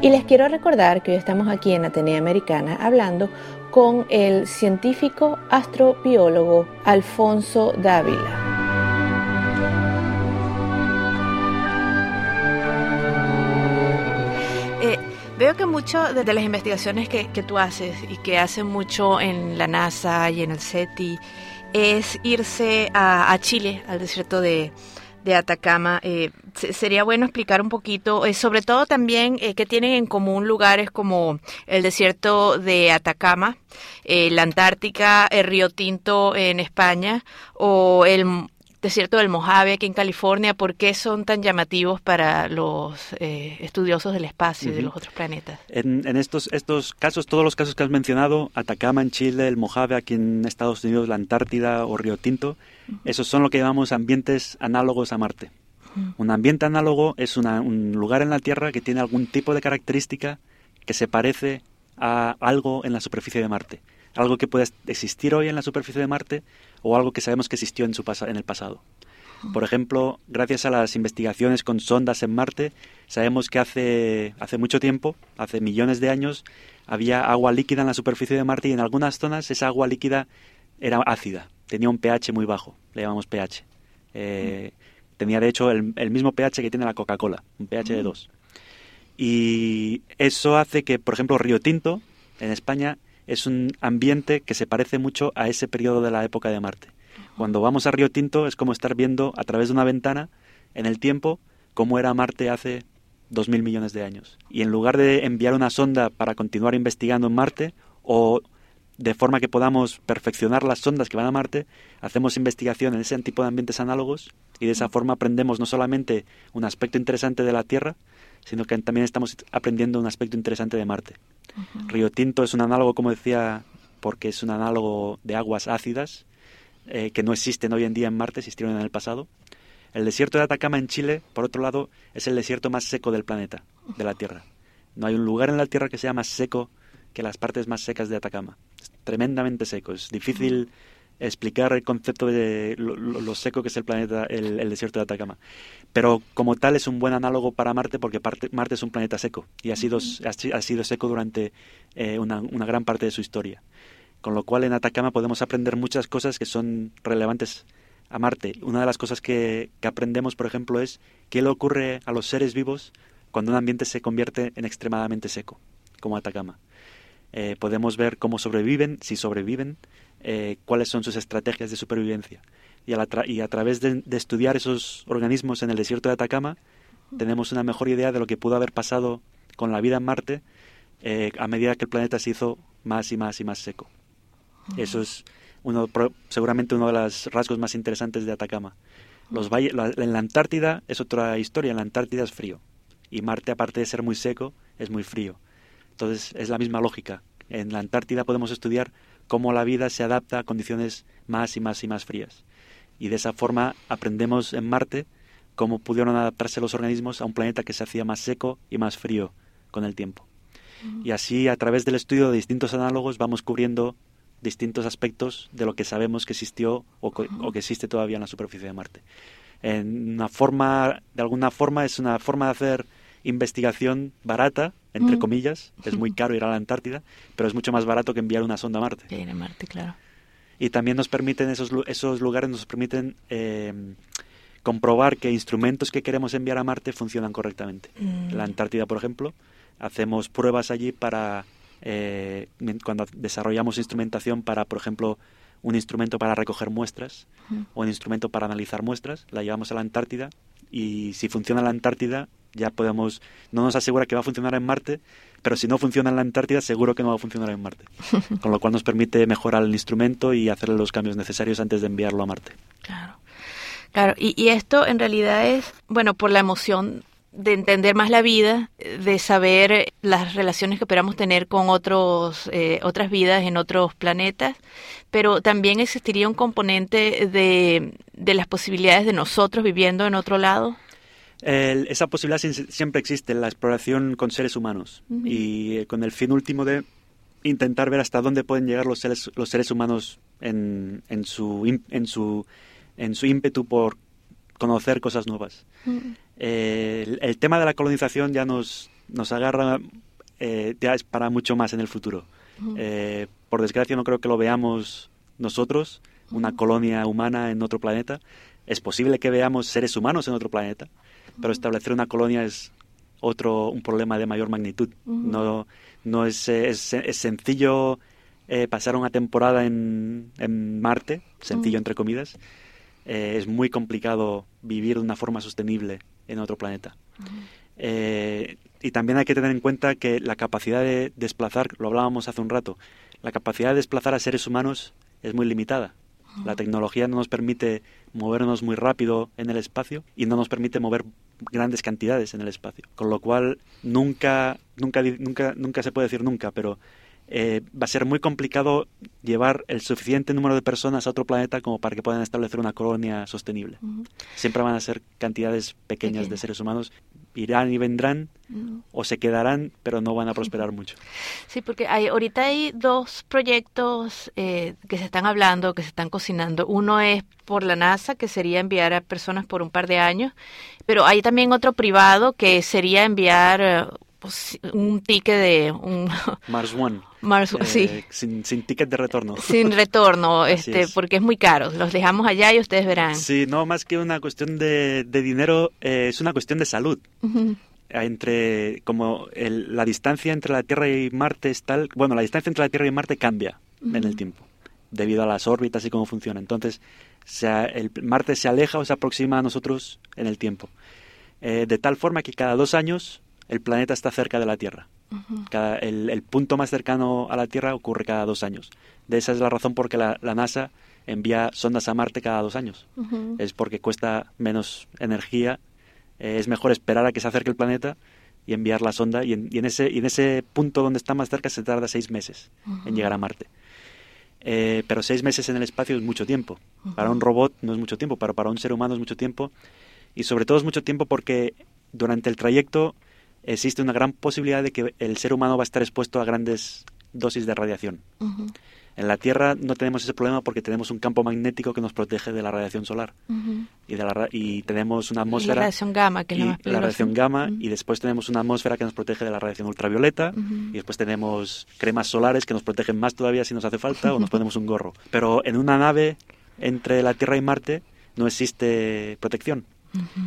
Y les quiero recordar que hoy estamos aquí en Atenea Americana hablando con el científico astrobiólogo Alfonso Dávila. Eh, veo que mucho de, las investigaciones que, tú haces y que hacen mucho en la NASA y en el SETI es irse a Chile, al desierto de, de Atacama. Eh, sería bueno explicar un poquito, eh, sobre todo también eh, que tienen en común lugares como el desierto de Atacama, la Antártica, el Río Tinto en España o el desierto del Mojave aquí en California, ¿por qué son tan llamativos para los estudiosos del espacio y de los otros planetas? En, en, estos, estos casos, todos los casos que has mencionado, Atacama en Chile, el Mojave aquí en Estados Unidos, la Antártida o Río Tinto, esos son lo que llamamos ambientes análogos a Marte. Un ambiente análogo es un lugar en la Tierra que tiene algún tipo de característica que se parece a algo en la superficie de Marte. Algo que puede existir hoy en la superficie de Marte o algo que sabemos que existió en, su en el pasado. Por ejemplo, gracias a las investigaciones con sondas en Marte, sabemos que hace, hace mucho tiempo, hace millones de años, había agua líquida en la superficie de Marte y en algunas zonas esa agua líquida era ácida tenía un pH muy bajo, le llamamos pH. Eh, tenía de hecho el, mismo pH que tiene la Coca-Cola, un pH de 2. Y eso hace que, por ejemplo, Río Tinto, en España, es un ambiente que se parece mucho a ese periodo de la época de Marte. Cuando vamos a Río Tinto es como estar viendo a través de una ventana en el tiempo cómo era Marte hace 2.000 millones de años. Y en lugar de enviar una sonda para continuar investigando en Marte o de forma que podamos perfeccionar las sondas que van a Marte, hacemos investigación en ese tipo de ambientes análogos y de esa forma aprendemos no solamente un aspecto interesante de la Tierra, sino que también estamos aprendiendo un aspecto interesante de Marte. Río Tinto es un análogo, como decía, porque es un análogo de aguas ácidas eh, que no existen hoy en día en Marte, existieron en el pasado. El desierto de Atacama en Chile, por otro lado, es el desierto más seco del planeta, de la Tierra. No hay un lugar en la Tierra que sea más seco que las partes más secas de Atacama tremendamente seco. Es difícil explicar el concepto de lo, seco que es el planeta, el, desierto de Atacama. Pero como tal es un buen análogo para Marte porque Marte es un planeta seco y ha sido, ha, sido seco durante eh, una, gran parte de su historia. Con lo cual en Atacama podemos aprender muchas cosas que son relevantes a Marte. Una de las cosas que, que aprendemos, por ejemplo, es qué le ocurre a los seres vivos cuando un ambiente se convierte en extremadamente seco, como Atacama. Eh, podemos ver cómo sobreviven, si sobreviven, eh, cuáles son sus estrategias de supervivencia. Y a, y a través de, estudiar esos organismos en el desierto de Atacama, tenemos una mejor idea de lo que pudo haber pasado con la vida en Marte eh, a medida que el planeta se hizo más y más y más seco. Eso es uno, seguramente uno de los rasgos más interesantes de Atacama. Los valles, en la Antártida es otra historia, en la Antártida es frío y Marte, aparte de ser muy seco, es muy frío. Entonces es la misma lógica. En la Antártida podemos estudiar cómo la vida se adapta a condiciones más y más y más frías. Y de esa forma aprendemos en Marte cómo pudieron adaptarse los organismos a un planeta que se hacía más seco y más frío con el tiempo. Y así, a través del estudio de distintos análogos, vamos cubriendo distintos aspectos de lo que sabemos que existió o, que existe todavía en la superficie de Marte. En una forma, de alguna forma, es una forma de hacer investigación barata, entre comillas. Es muy caro ir a la Antártida, pero es mucho más barato que enviar una sonda a Marte. a Marte, claro. Y también nos permiten, esos, esos lugares nos permiten eh, comprobar que instrumentos que queremos enviar a Marte funcionan correctamente. En la mm. Antártida, por ejemplo, hacemos pruebas allí para eh, cuando desarrollamos instrumentación para, por ejemplo, un instrumento para recoger muestras o un instrumento para analizar muestras, la llevamos a la Antártida y si funciona la Antártida ya podemos, no nos asegura que va a funcionar en Marte, pero si no funciona en la Antártida seguro que no va a funcionar en Marte, con lo cual nos permite mejorar el instrumento y hacerle los cambios necesarios antes de enviarlo a Marte. Claro. Claro, y, y esto en realidad es, bueno, por la emoción de entender más la vida, de saber las relaciones que esperamos tener con otros, eh, otras vidas en otros planetas, pero también existiría un componente de, de las posibilidades de nosotros viviendo en otro lado. Esa posibilidad siempre existe la exploración con seres humanos y eh, con el fin último de intentar ver hasta dónde pueden llegar los seres, los seres humanos en, en, su, en, su, en su ímpetu por conocer cosas nuevas. Eh, el, tema de la colonización ya nos, nos agarra, eh, ya es para mucho más en el futuro. Eh, por desgracia no creo que lo veamos nosotros, una colonia humana en otro planeta. Es posible que veamos seres humanos en otro planeta, pero establecer una colonia es otro un problema de mayor magnitud. No, no es, es, sencillo pasar una temporada en, en Marte, sencillo entre comillas, eh, es muy complicado vivir de una forma sostenible en otro planeta. Eh, y también hay que tener en cuenta que la capacidad de desplazar, lo hablábamos hace un rato, la capacidad de desplazar a seres humanos es muy limitada. La tecnología no nos permite movernos muy rápido en el espacio y no nos permite mover grandes cantidades en el espacio. Con lo cual nunca, nunca, nunca, nunca se puede decir nunca, pero eh, va a ser muy complicado llevar el suficiente número de personas a otro planeta como para que puedan establecer una colonia sostenible. Siempre van a ser cantidades pequeñas de seres humanos. Irán y vendrán o se quedarán, pero no van a prosperar mucho. Sí, porque hay, ahorita hay dos proyectos eh, que se están hablando, que se están cocinando. Uno es por la NASA, que sería enviar a personas por un par de años, pero hay también otro privado que sería enviar eh, pues, un ticket de un Mars One. Mars, eh, sí. Sin, sin, ticket de retorno. Sin retorno, este, porque es muy caro. Los dejamos allá y ustedes verán. Sí, no más que una cuestión de, de dinero, eh, es una cuestión de salud. Entre, como la distancia entre la Tierra y Marte es tal, bueno, la distancia entre la Tierra y Marte cambia en el tiempo, debido a las órbitas y cómo funciona. Entonces, sea, el Marte se aleja o se aproxima a nosotros en el tiempo. Eh, de tal forma que cada dos años el planeta está cerca de la Tierra. cada, el, punto más cercano a la Tierra ocurre cada dos años. De esa es la razón por que la, NASA envía sondas a Marte cada dos años. Es porque cuesta menos energía, eh, es mejor esperar a que se acerque el planeta y enviar la sonda. Y en, ese, y en ese punto donde está más cerca se tarda seis meses en llegar a Marte. Eh, pero seis meses en el espacio es mucho tiempo. Para un robot no es mucho tiempo, pero para un ser humano es mucho tiempo. Y sobre todo es mucho tiempo porque durante el trayecto existe una gran posibilidad de que el ser humano va a estar expuesto a grandes dosis de radiación. En la Tierra no tenemos ese problema porque tenemos un campo magnético que nos protege de la radiación solar y, de la, y tenemos una atmósfera. la radiación gamma, que es la, la radiación gamma, y después tenemos una atmósfera que nos protege de la radiación ultravioleta, y después tenemos cremas solares que nos protegen más todavía si nos hace falta, o nos ponemos un gorro. Pero en una nave entre la Tierra y Marte no existe protección.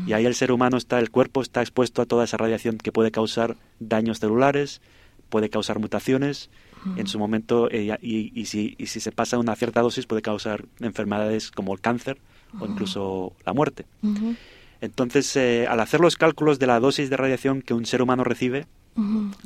Y ahí el ser humano está, el cuerpo está expuesto a toda esa radiación que puede causar daños celulares, puede causar mutaciones, en su momento, eh, y, si, y, si, se pasa una cierta dosis puede causar enfermedades como el cáncer o incluso la muerte. Entonces, eh, al hacer los cálculos de la dosis de radiación que un ser humano recibe,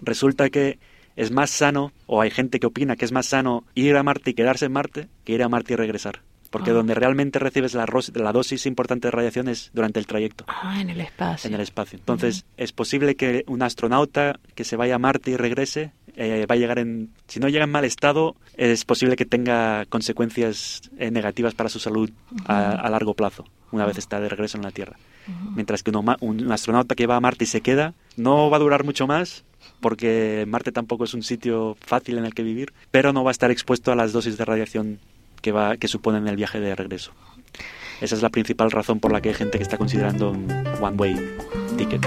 resulta que es más sano, o hay gente que opina que es más sano ir a Marte y quedarse en Marte que ir a Marte y regresar. Porque Ah. donde realmente recibes la, dosis importante de radiación es durante el trayecto. Ah, en el espacio. En el espacio. Entonces, es posible que un astronauta que se vaya a Marte y regrese eh, va a llegar en. Si no llega en mal estado, es posible que tenga consecuencias eh, negativas para su salud a, a largo plazo, una vez está de regreso en la Tierra. Mientras que uno un, astronauta que va a Marte y se queda, no va a durar mucho más, porque Marte tampoco es un sitio fácil en el que vivir, pero no va a estar expuesto a las dosis de radiación que, va, que suponen el viaje de regreso. Esa es la principal razón por la que hay gente que está considerando un one-way ticket.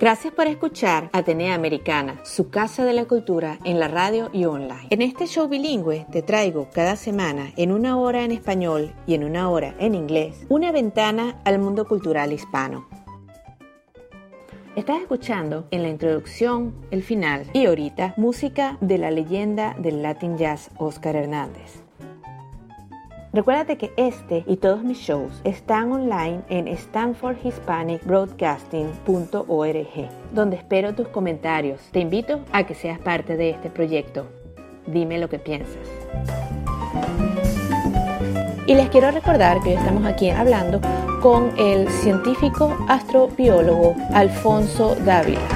Gracias por escuchar Atenea Americana, su casa de la cultura en la radio y online. En este show bilingüe te traigo cada semana, en una hora en español y en una hora en inglés, una ventana al mundo cultural hispano. Estás escuchando en la introducción, el final y ahorita música de la leyenda del Latin Jazz Oscar Hernández. Recuérdate que este y todos mis shows están online en stanfordhispanicbroadcasting.org, donde espero tus comentarios. Te invito a que seas parte de este proyecto. Dime lo que piensas. Y les quiero recordar que hoy estamos aquí hablando con el científico astrobiólogo Alfonso Dávila.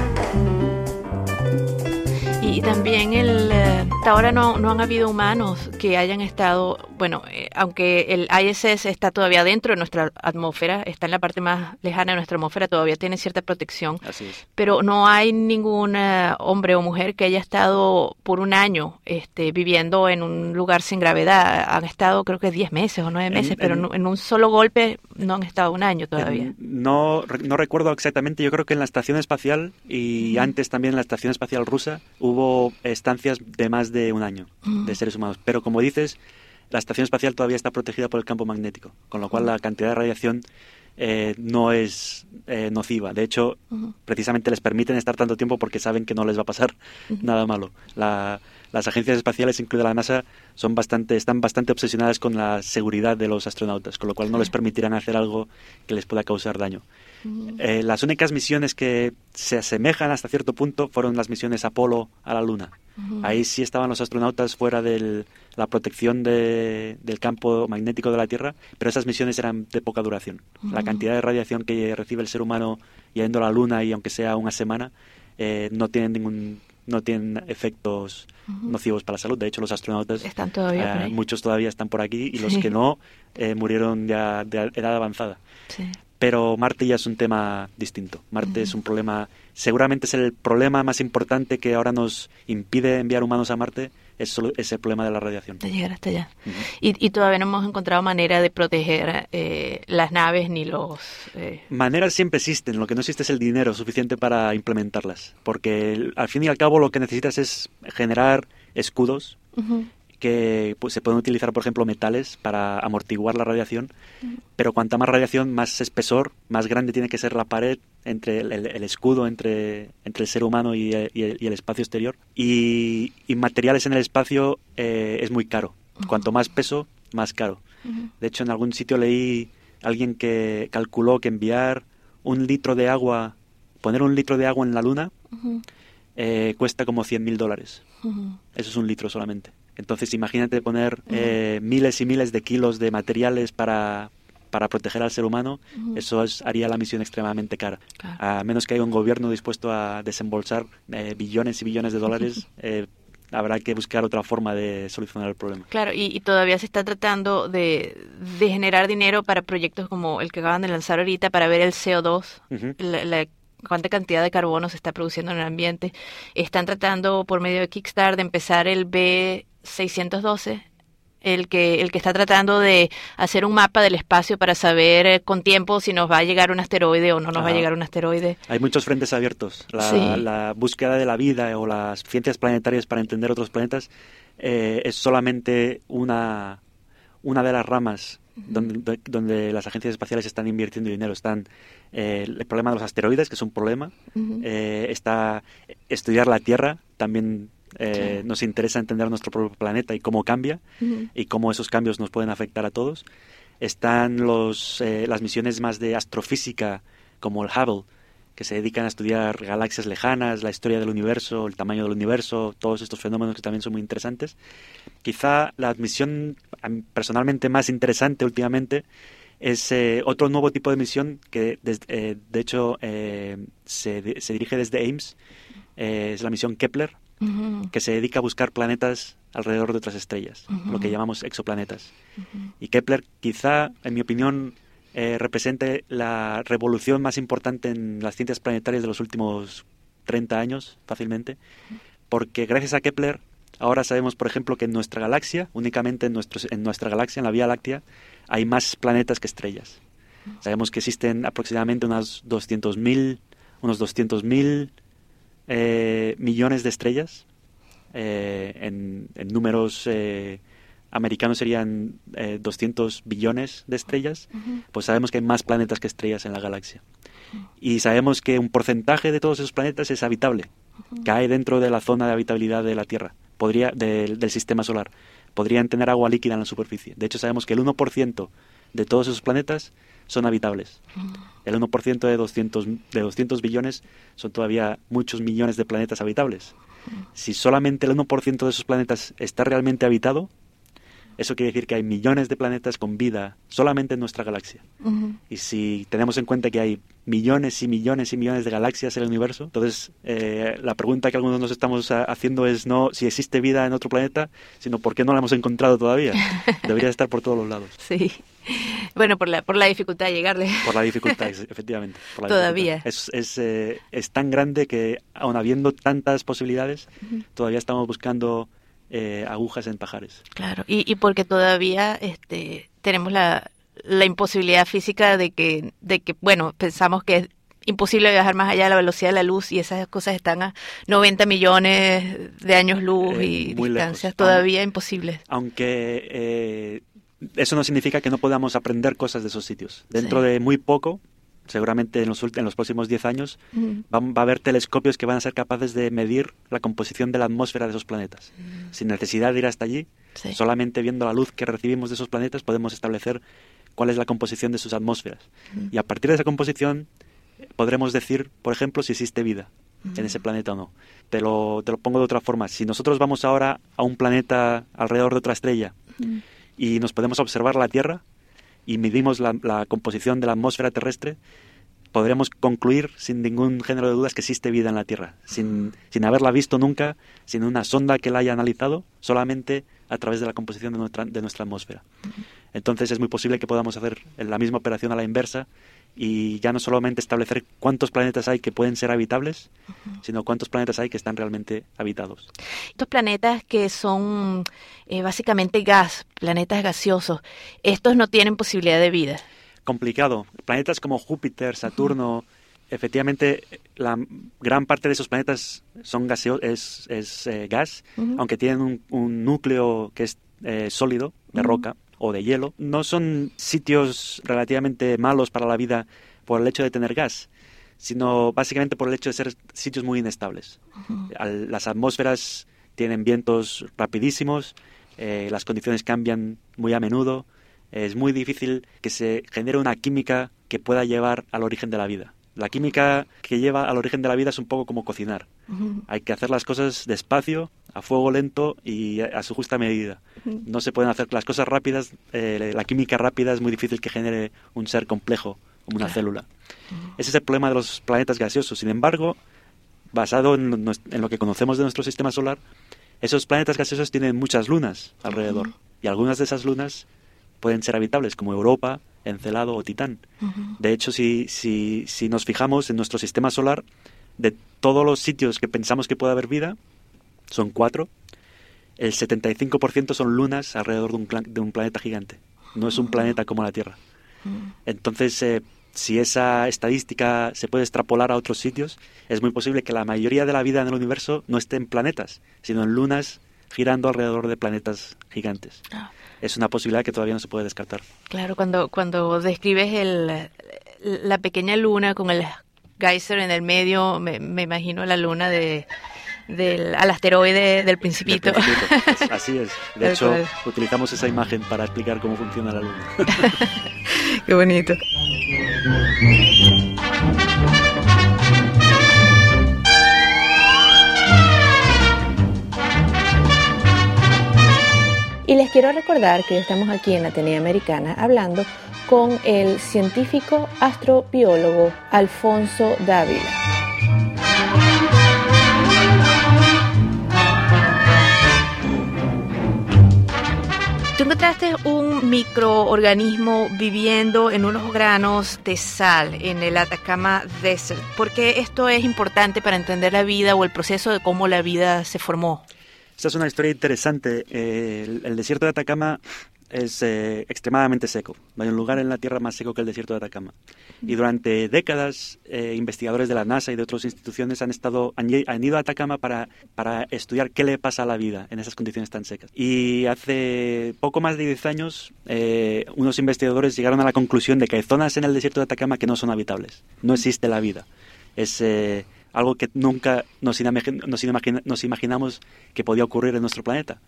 Y también el, eh, hasta ahora no, no han habido humanos que hayan estado, bueno, eh, aunque el ISS está todavía dentro de nuestra atmósfera, está en la parte más lejana de nuestra atmósfera, todavía tiene cierta protección, Así es. pero no hay ningún eh, hombre o mujer que haya estado por un año este, viviendo en un lugar sin gravedad. Han estado creo que 10 meses o 9 En- meses, pero en- en un solo golpe no han estado un año todavía. En- No, no recuerdo exactamente, yo creo que en la estación espacial y antes también en la estación espacial rusa hubo estancias de más de un año de seres humanos. Pero como dices, la estación espacial todavía está protegida por el campo magnético, con lo cual la cantidad de radiación eh, no es eh, nociva. De hecho, precisamente les permiten estar tanto tiempo porque saben que no les va a pasar nada malo. La- las agencias espaciales, incluida la NASA, son bastante, están bastante obsesionadas con la seguridad de los astronautas, con lo cual no les permitirán hacer algo que les pueda causar daño. Eh, las únicas misiones que se asemejan hasta cierto punto fueron las misiones Apolo a la Luna. Ahí sí estaban los astronautas fuera de la protección de- del campo magnético de la Tierra, pero esas misiones eran de poca duración. La cantidad de radiación que recibe el ser humano yendo a la Luna y aunque sea una semana, eh, no tienen ningún no tienen efectos nocivos para la salud. De hecho, los astronautas, Están todavía por eh, muchos todavía están por aquí y los Sí. que no eh, murieron ya de edad avanzada. Sí. Pero Marte ya es un tema distinto. Marte es un problema, seguramente es el problema más importante que ahora nos impide enviar humanos a Marte, es, solo, es el problema de la radiación. de llegar hasta allá. Ujú. Y, y todavía no hemos encontrado manera de proteger eh, las naves ni los... eh, Maneras siempre existen, lo que no existe es el dinero suficiente para implementarlas, porque al fin y al cabo lo que necesitas es generar escudos ujú, que pues, se pueden utilizar, por ejemplo, metales para amortiguar la radiación, pero cuanta más radiación, más espesor, más grande tiene que ser la pared entre el, el- el escudo entre, entre el ser humano y, eh, y el, y espacio exterior. Y, y materiales en el espacio eh, es muy caro. Cuanto más peso, más caro. De hecho, en algún sitio leí alguien que calculó que enviar un litro de agua, poner un litro de agua en la luna, eh, cuesta como 100 mil dólares. Eso es un litro solamente. Entonces imagínate poner eh, miles y miles de kilos de materiales para, para proteger al ser humano. Eso es- haría la misión extremadamente cara. Claro. A menos que haya un gobierno dispuesto a desembolsar eh, billones y billones de dólares, eh, habrá que buscar otra forma de solucionar el problema. Claro, y, y todavía se está tratando de, de generar dinero para proyectos como el que acaban de lanzar ahorita para ver el CO2, Ujú. la, la cuánta cantidad de carbono se está produciendo en el ambiente. Están tratando por medio de Kickstarter de empezar el B612, el que, el que está tratando de hacer un mapa del espacio para saber eh, con tiempo si nos va a llegar un asteroide o no nos va a Ajá. llegar un asteroide. Hay muchos frentes abiertos. La, Sí. la búsqueda de la vida o las ciencias planetarias para entender otros planetas eh, es solamente una, una de las ramas donde, donde las agencias espaciales están invirtiendo dinero. Están eh, el problema de los asteroides, que es un problema. Ujú. Eh, está estudiar la Tierra, también eh, nos interesa entender nuestro propio planeta y cómo cambia y cómo esos cambios nos pueden afectar a todos. Están los, eh, las misiones más de astrofísica, como el Hubble, que se dedican a estudiar galaxias lejanas, la historia del universo, el tamaño del universo, todos estos fenómenos que también son muy interesantes. Quizá la misión personalmente más interesante últimamente es eh, otro nuevo tipo de misión que eh, de hecho eh, se, se, dirige desde Ames, es la misión Kepler, que se dedica a buscar planetas alrededor de otras estrellas, lo que llamamos exoplanetas. Y Kepler quizá, en mi opinión, represente la revolución más importante en las ciencias planetarias de los últimos 30 años, fácilmente, porque gracias a Kepler ahora sabemos, por ejemplo, que en nuestra galaxia, únicamente en, en nuestra galaxia, en la Vía Láctea, hay más planetas que estrellas. Sabemos que existen aproximadamente unas 200.000, unos 200.000 eh, millones de estrellas. Eh, en, números eh, americanos serían 200 billones de estrellas. Pues sabemos que hay más planetas que estrellas en la galaxia. Y sabemos que un porcentaje de todos esos planetas es habitable. Cae dentro de la zona de habitabilidad de la Tierra, podría, del sistema solar podrían tener agua líquida en la superficie. De hecho, sabemos que el 1% de todos esos planetas son habitables. El 1% de 200, de 200 billones son todavía muchos millones de planetas habitables. Si solamente el 1% de esos planetas está realmente habitado, eso quiere decir que hay millones de planetas con vida solamente en nuestra galaxia. Y si tenemos en cuenta que hay millones y millones y millones de galaxias en el universo, entonces eh, la pregunta que algunos nos estamos haciendo es no si existe vida en otro planeta, sino por qué no la hemos encontrado todavía. Debería estar por todos los lados. Sí. Bueno, por la, por la dificultad de llegarle. Por la dificultad, efectivamente. todavía. Es, es, eh, es, tan grande que, aun habiendo tantas posibilidades, todavía estamos buscando eh, agujas en pajares. Claro, y, y porque todavía este, tenemos la, la imposibilidad física de que, de que, bueno, pensamos que es imposible viajar más allá de la velocidad de la luz y esas cosas están a 90 millones de años luz eh, y distancias todavía imposibles. Aunque eh, eso no significa que no podamos aprender cosas de esos sitios. Dentro de muy poco seguramente en los, en los próximos 10 años, va, a haber telescopios que van a ser capaces de medir la composición de la atmósfera de esos planetas. Sin necesidad de ir hasta allí, solamente viendo la luz que recibimos de esos planetas podemos establecer cuál es la composición de sus atmósferas. Y a partir de esa composición podremos decir, por ejemplo, si existe vida en ese planeta o no. Te lo, te lo pongo de otra forma. Si nosotros vamos ahora a un planeta alrededor de otra estrella y nos podemos observar la Tierra, y medimos la, composición de la atmósfera terrestre, podremos concluir sin ningún género de dudas que existe vida en la Tierra, sin, sin haberla visto nunca, sin una sonda que la haya analizado, solamente a través de la composición de nuestra, de nuestra atmósfera. Entonces es muy posible que podamos hacer la misma operación a la inversa y ya no solamente establecer cuántos planetas hay que pueden ser habitables, sino cuántos planetas hay que están realmente habitados. Estos planetas que son eh, básicamente gas, planetas gaseosos, estos no tienen posibilidad de vida. Complicado. Planetas como Júpiter, Saturno, efectivamente la gran parte de esos planetas son gaseo es, es eh, gas, aunque tienen un, núcleo que es eh, sólido, de roca o de hielo, no son sitios relativamente malos para la vida por el hecho de tener gas, sino básicamente por el hecho de ser sitios muy inestables. las atmósferas tienen vientos rapidísimos, eh, las condiciones cambian muy a menudo, es muy difícil que se genere una química que pueda llevar al origen de la vida. La química que lleva al origen de la vida es un poco como cocinar. Hay que hacer las cosas despacio, a fuego lento y a su justa medida. No se pueden hacer las cosas rápidas, eh, la química rápida es muy difícil que genere un ser complejo como una célula. Ese es el problema de los planetas gaseosos. Sin embargo, basado en, lo que conocemos de nuestro sistema solar, esos planetas gaseosos tienen muchas lunas alrededor. Y algunas de esas lunas pueden ser habitables, como Europa, Encelado o Titán. De hecho, si, si, si nos fijamos en nuestro sistema solar, de todos los sitios que pensamos que puede haber vida, son cuatro, el 75% son lunas alrededor de un, de un, planeta gigante. No es un planeta como la Tierra. Entonces, eh, si esa estadística se puede extrapolar a otros sitios, es muy posible que la mayoría de la vida en el universo no esté en planetas, sino en lunas girando alrededor de planetas gigantes. Es una posibilidad que todavía no se puede descartar. Claro, cuando, cuando describes el, la pequeña luna con el geyser en el medio, me, me imagino la luna de del, al asteroide del Principito. Así es. De hecho, utilizamos esa imagen para explicar cómo funciona la Luna. Qué bonito. les quiero recordar que estamos aquí en Atenea Americana hablando con el científico astrobiólogo Alfonso Dávila. Tú encontraste un microorganismo viviendo en unos granos de sal en el Atacama Desert. ¿Por qué esto es importante para entender la vida o el proceso de cómo la vida se formó? Esta es una historia interesante. Eh, el, desierto de Atacama es eh, extremadamente seco. No hay un lugar en la Tierra más seco que el desierto de Atacama. Y durante décadas, eh, investigadores de la NASA y de otras instituciones han, estado, han, ido a Atacama para, para estudiar qué le pasa a la vida en esas condiciones tan secas. Y hace poco más de 10 años, eh, unos investigadores llegaron a la conclusión de que hay zonas en el desierto de Atacama que no son habitables. No existe la vida. Es algo que nunca nos, nos, nos imaginamos que podía ocurrir en nuestro planeta.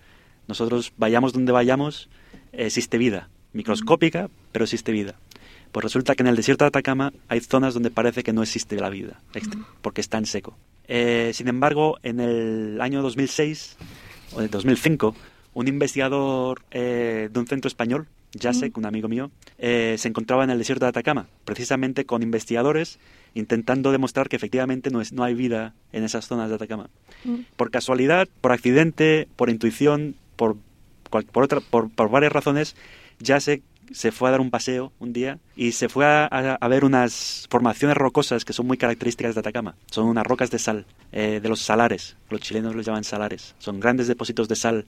Nosotros vayamos donde vayamos, existe vida, microscópica, pero existe vida. Pues resulta que en el desierto de Atacama hay zonas donde parece que no existe la vida, porque está en seco. Eh, sin embargo, en el año 2006 o en 2005, un investigador eh, de un centro español, Jacek, un amigo mío, eh, se encontraba en el desierto de Atacama, precisamente con investigadores intentando demostrar que efectivamente no, es, no hay vida en esas zonas de Atacama. Por casualidad, por accidente, por intuición, por por, otra, por, varias razones, ya se, fue a dar un paseo un día y se fue a, ver unas formaciones rocosas que son muy características de Atacama. Son unas rocas de sal, eh, de los salares. Los chilenos los llaman salares. Son grandes depósitos de sal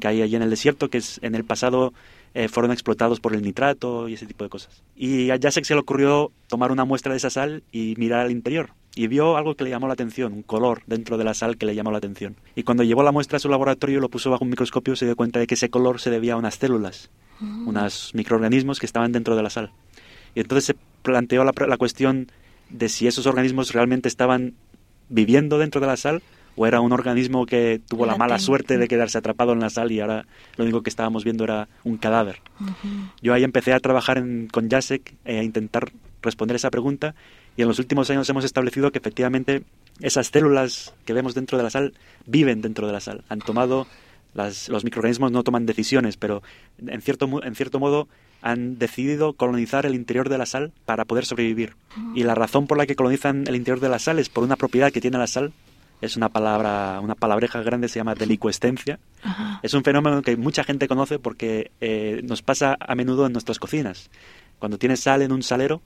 que hay allí en el desierto que es, en el pasado eh, fueron explotados por el nitrato y ese tipo de cosas. Y a Jacek se le ocurrió tomar una muestra de esa sal y mirar al interior y vio algo que le llamó la atención, un color dentro de la sal que le llamó la atención. Y cuando llevó la muestra a su laboratorio y lo puso bajo un microscopio, se dio cuenta de que ese color se debía a unas células, mm. unos microorganismos que estaban dentro de la sal. Y entonces se planteó la, la cuestión de si esos organismos realmente estaban viviendo dentro de la sal o era un organismo que tuvo la mala suerte de quedarse atrapado en la sal y ahora lo único que estábamos viendo era un cadáver. Yo ahí empecé a trabajar con Jacek e a intentar responder esa pregunta y en los últimos años hemos establecido que efectivamente esas células que vemos dentro de la sal viven dentro de la sal. Han tomado, las, los microorganismos no toman decisiones, pero en cierto, en cierto modo han decidido colonizar el interior de la sal para poder sobrevivir. Y la razón por la que colonizan el interior de la sal es por una propiedad que tiene la sal. Es una palabra, una palabreja grande, se llama delicuescencia. Es un fenómeno que mucha gente conoce porque eh, nos pasa a menudo en nuestras cocinas. Cuando tienes sal en un salero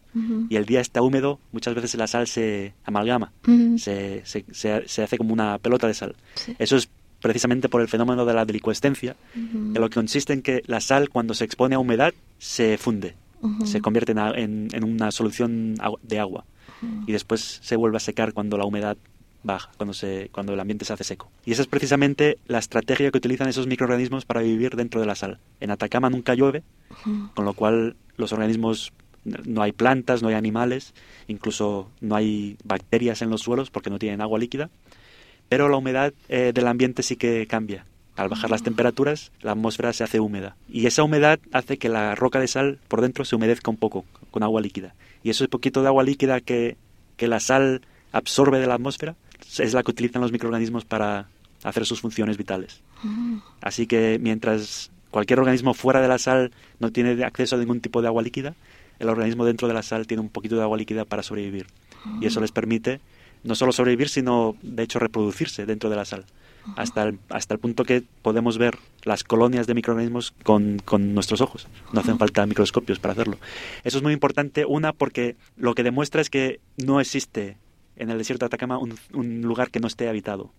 y el día está húmedo, muchas veces la sal se amalgama, se, se, se, hace como una pelota de sal. Eso es precisamente por el fenómeno de la delicuescencia, que lo que consiste en que la sal cuando se expone a humedad se funde, se convierte en, en, una solución de agua y después se vuelve a secar cuando la humedad baja, cuando, se, cuando el ambiente se hace seco. Y esa es precisamente la estrategia que utilizan esos microorganismos para vivir dentro de la sal. En Atacama nunca llueve, con lo cual los organismos, no hay plantas, no hay animales, incluso no hay bacterias en los suelos porque no tienen agua líquida, pero la humedad eh, del ambiente sí que cambia. Al bajar las temperaturas, la atmósfera se hace húmeda. Y esa humedad hace que la roca de sal por dentro se humedezca un poco, con agua líquida. Y ese poquito de agua líquida que, que la sal absorbe de la atmósfera es la que utilizan los microorganismos para hacer sus funciones vitales. Así que mientras cualquier organismo fuera de la sal no tiene acceso a ningún tipo de agua líquida, el organismo dentro de la sal tiene un poquito de agua líquida para sobrevivir. Y eso les permite no solo sobrevivir, sino de hecho reproducirse dentro de la sal. Hasta el, hasta el punto que podemos ver las colonias de microorganismos con, con nuestros ojos. No hacen falta microscopios para hacerlo. Eso es muy importante, una, porque lo que demuestra es que no existe en el desierto de Atacama un, un lugar que no esté habitado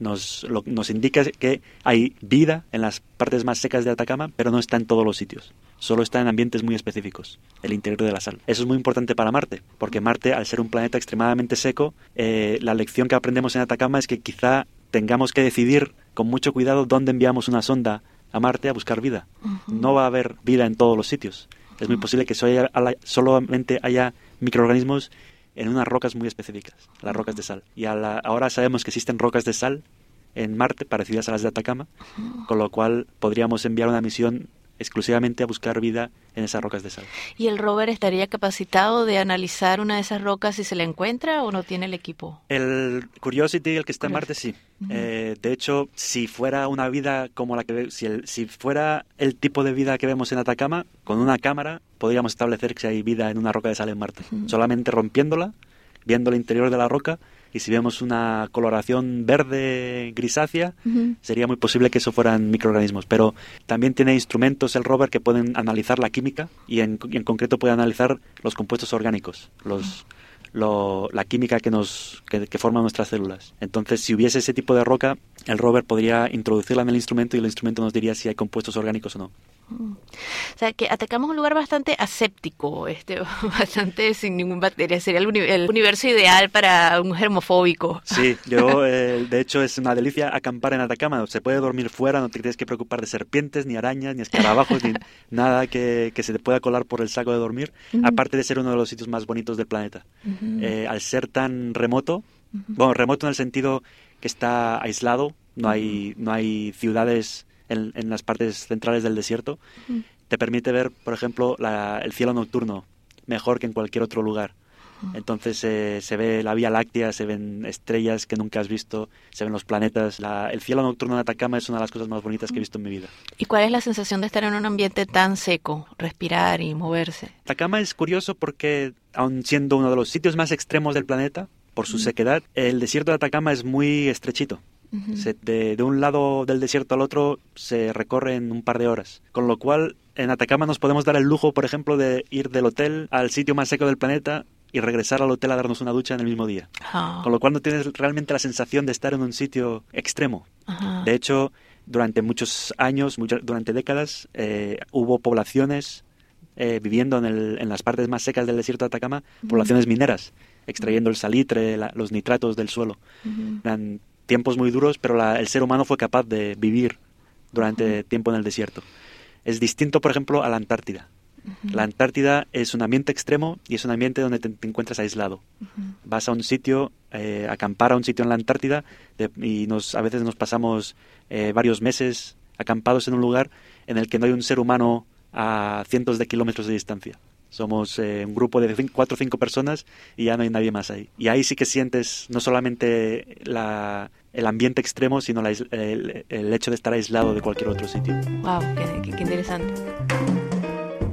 nos, nos indica que hay vida en las partes más secas de Atacama, pero no está en todos los sitios. Solo está en ambientes muy específicos, el interior de la sal. Eso es muy importante para Marte, porque Marte, al ser un planeta extremadamente seco, eh, la lección que aprendemos en Atacama es que quizá tengamos que decidir con mucho cuidado dónde enviamos una sonda a Marte a buscar vida. No va a haber vida en todos los sitios. Es muy posible que solamente haya microorganismos en unas rocas muy específicas, las rocas de sal. Y ahora sabemos que existen rocas de sal en Marte parecidas a las de Atacama, con lo cual podríamos enviar una misión exclusivamente a buscar vida en esas rocas de sal. ¿Y el rover estaría capacitado de analizar una de esas rocas si se la encuentra o no tiene el equipo? El Curiosity, el que está en Marte, sí. Eh, de hecho, si fuera una vida como la que si, si fuera el tipo de vida que vemos en Atacama, con una cámara podríamos establecer que si hay vida en una roca de sal en Marte. Solamente rompiéndola, viendo el interior de la roca y si vemos una coloración verde grisácea, sería muy posible que eso fueran microorganismos. Pero también tiene instrumentos el rover que pueden analizar la química y en, concreto puede analizar los compuestos orgánicos, los, la química que, nos, que, que forman nuestras células. Entonces, si hubiese ese tipo de roca, el rover podría introducirla en el instrumento y el instrumento nos diría si hay compuestos orgánicos o no. O sea, que atacamos un lugar bastante aséptico, este, bastante sin ninguna bacteria. Sería el, universo ideal para un germofóbico. Sí, yo, eh, de hecho, es una delicia acampar en Atacama. Se puede dormir fuera, no te tienes que preocupar de serpientes, ni arañas, ni escarabajos, ni nada que, se te pueda colar por el saco de dormir. Aparte de ser uno de los sitios más bonitos del planeta. Eh, al ser tan remoto, bueno, remoto en el sentido que está aislado, no hay, no hay ciudades en, las partes centrales del desierto, te permite ver, por ejemplo, el cielo nocturno mejor que en cualquier otro lugar. Entonces eh, se ve la Vía Láctea, se ven estrellas que nunca has visto, se ven los planetas. el cielo nocturno de Atacama es una de las cosas más bonitas que he visto en mi vida. ¿Y cuál es la sensación de estar en un ambiente tan seco, respirar y moverse? Atacama es curioso porque, aun siendo uno de los sitios más extremos del planeta, por su sequedad, el desierto de Atacama es muy estrechito de, un lado del desierto al otro se recorre en un par de horas. Con lo cual, en Atacama nos podemos dar el lujo, por ejemplo, de ir del hotel al sitio más seco del planeta y regresar al hotel a darnos una ducha en el mismo día. Con lo cual no tienes realmente la sensación de estar en un sitio extremo. De hecho, durante muchos años, durante décadas, eh, hubo poblaciones eh, viviendo en, las partes más secas del desierto de Atacama, poblaciones mineras, extrayendo el salitre, los nitratos del suelo tiempos muy duros, pero el ser humano fue capaz de vivir durante tiempo en el desierto. Es distinto, por ejemplo, a la Antártida. La Antártida es un ambiente extremo y es un ambiente donde te, encuentras aislado. Vas a un sitio, eh, acampar a un sitio en la Antártida y nos, a veces nos pasamos eh, varios meses acampados en un lugar en el que no hay un ser humano a cientos de kilómetros de distancia. Somos eh, un grupo de cuatro o cinco personas y ya no hay nadie más ahí. Y ahí sí que sientes no solamente el ambiente extremo, sino el, hecho de estar aislado de cualquier otro sitio. ¡Wow! ¡Qué, interesante!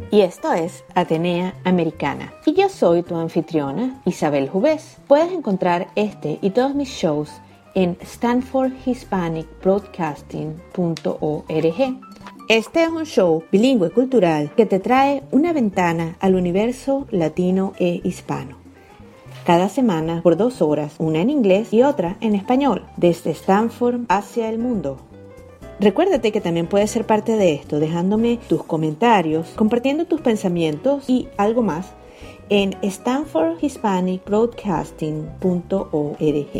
Y esto es Atenea Americana. Y yo soy tu anfitriona, Isabel Jubés. Puedes encontrar este y todos mis shows en stanfordhispanicbroadcasting.org este es un show bilingüe cultural que te trae una ventana al universo latino e hispano. Cada semana por dos horas, una en inglés y otra en español, desde Stanford hacia el mundo. Recuérdate que también puedes ser parte de esto dejándome tus comentarios, compartiendo tus pensamientos y algo más en stanfordhispanicbroadcasting.org.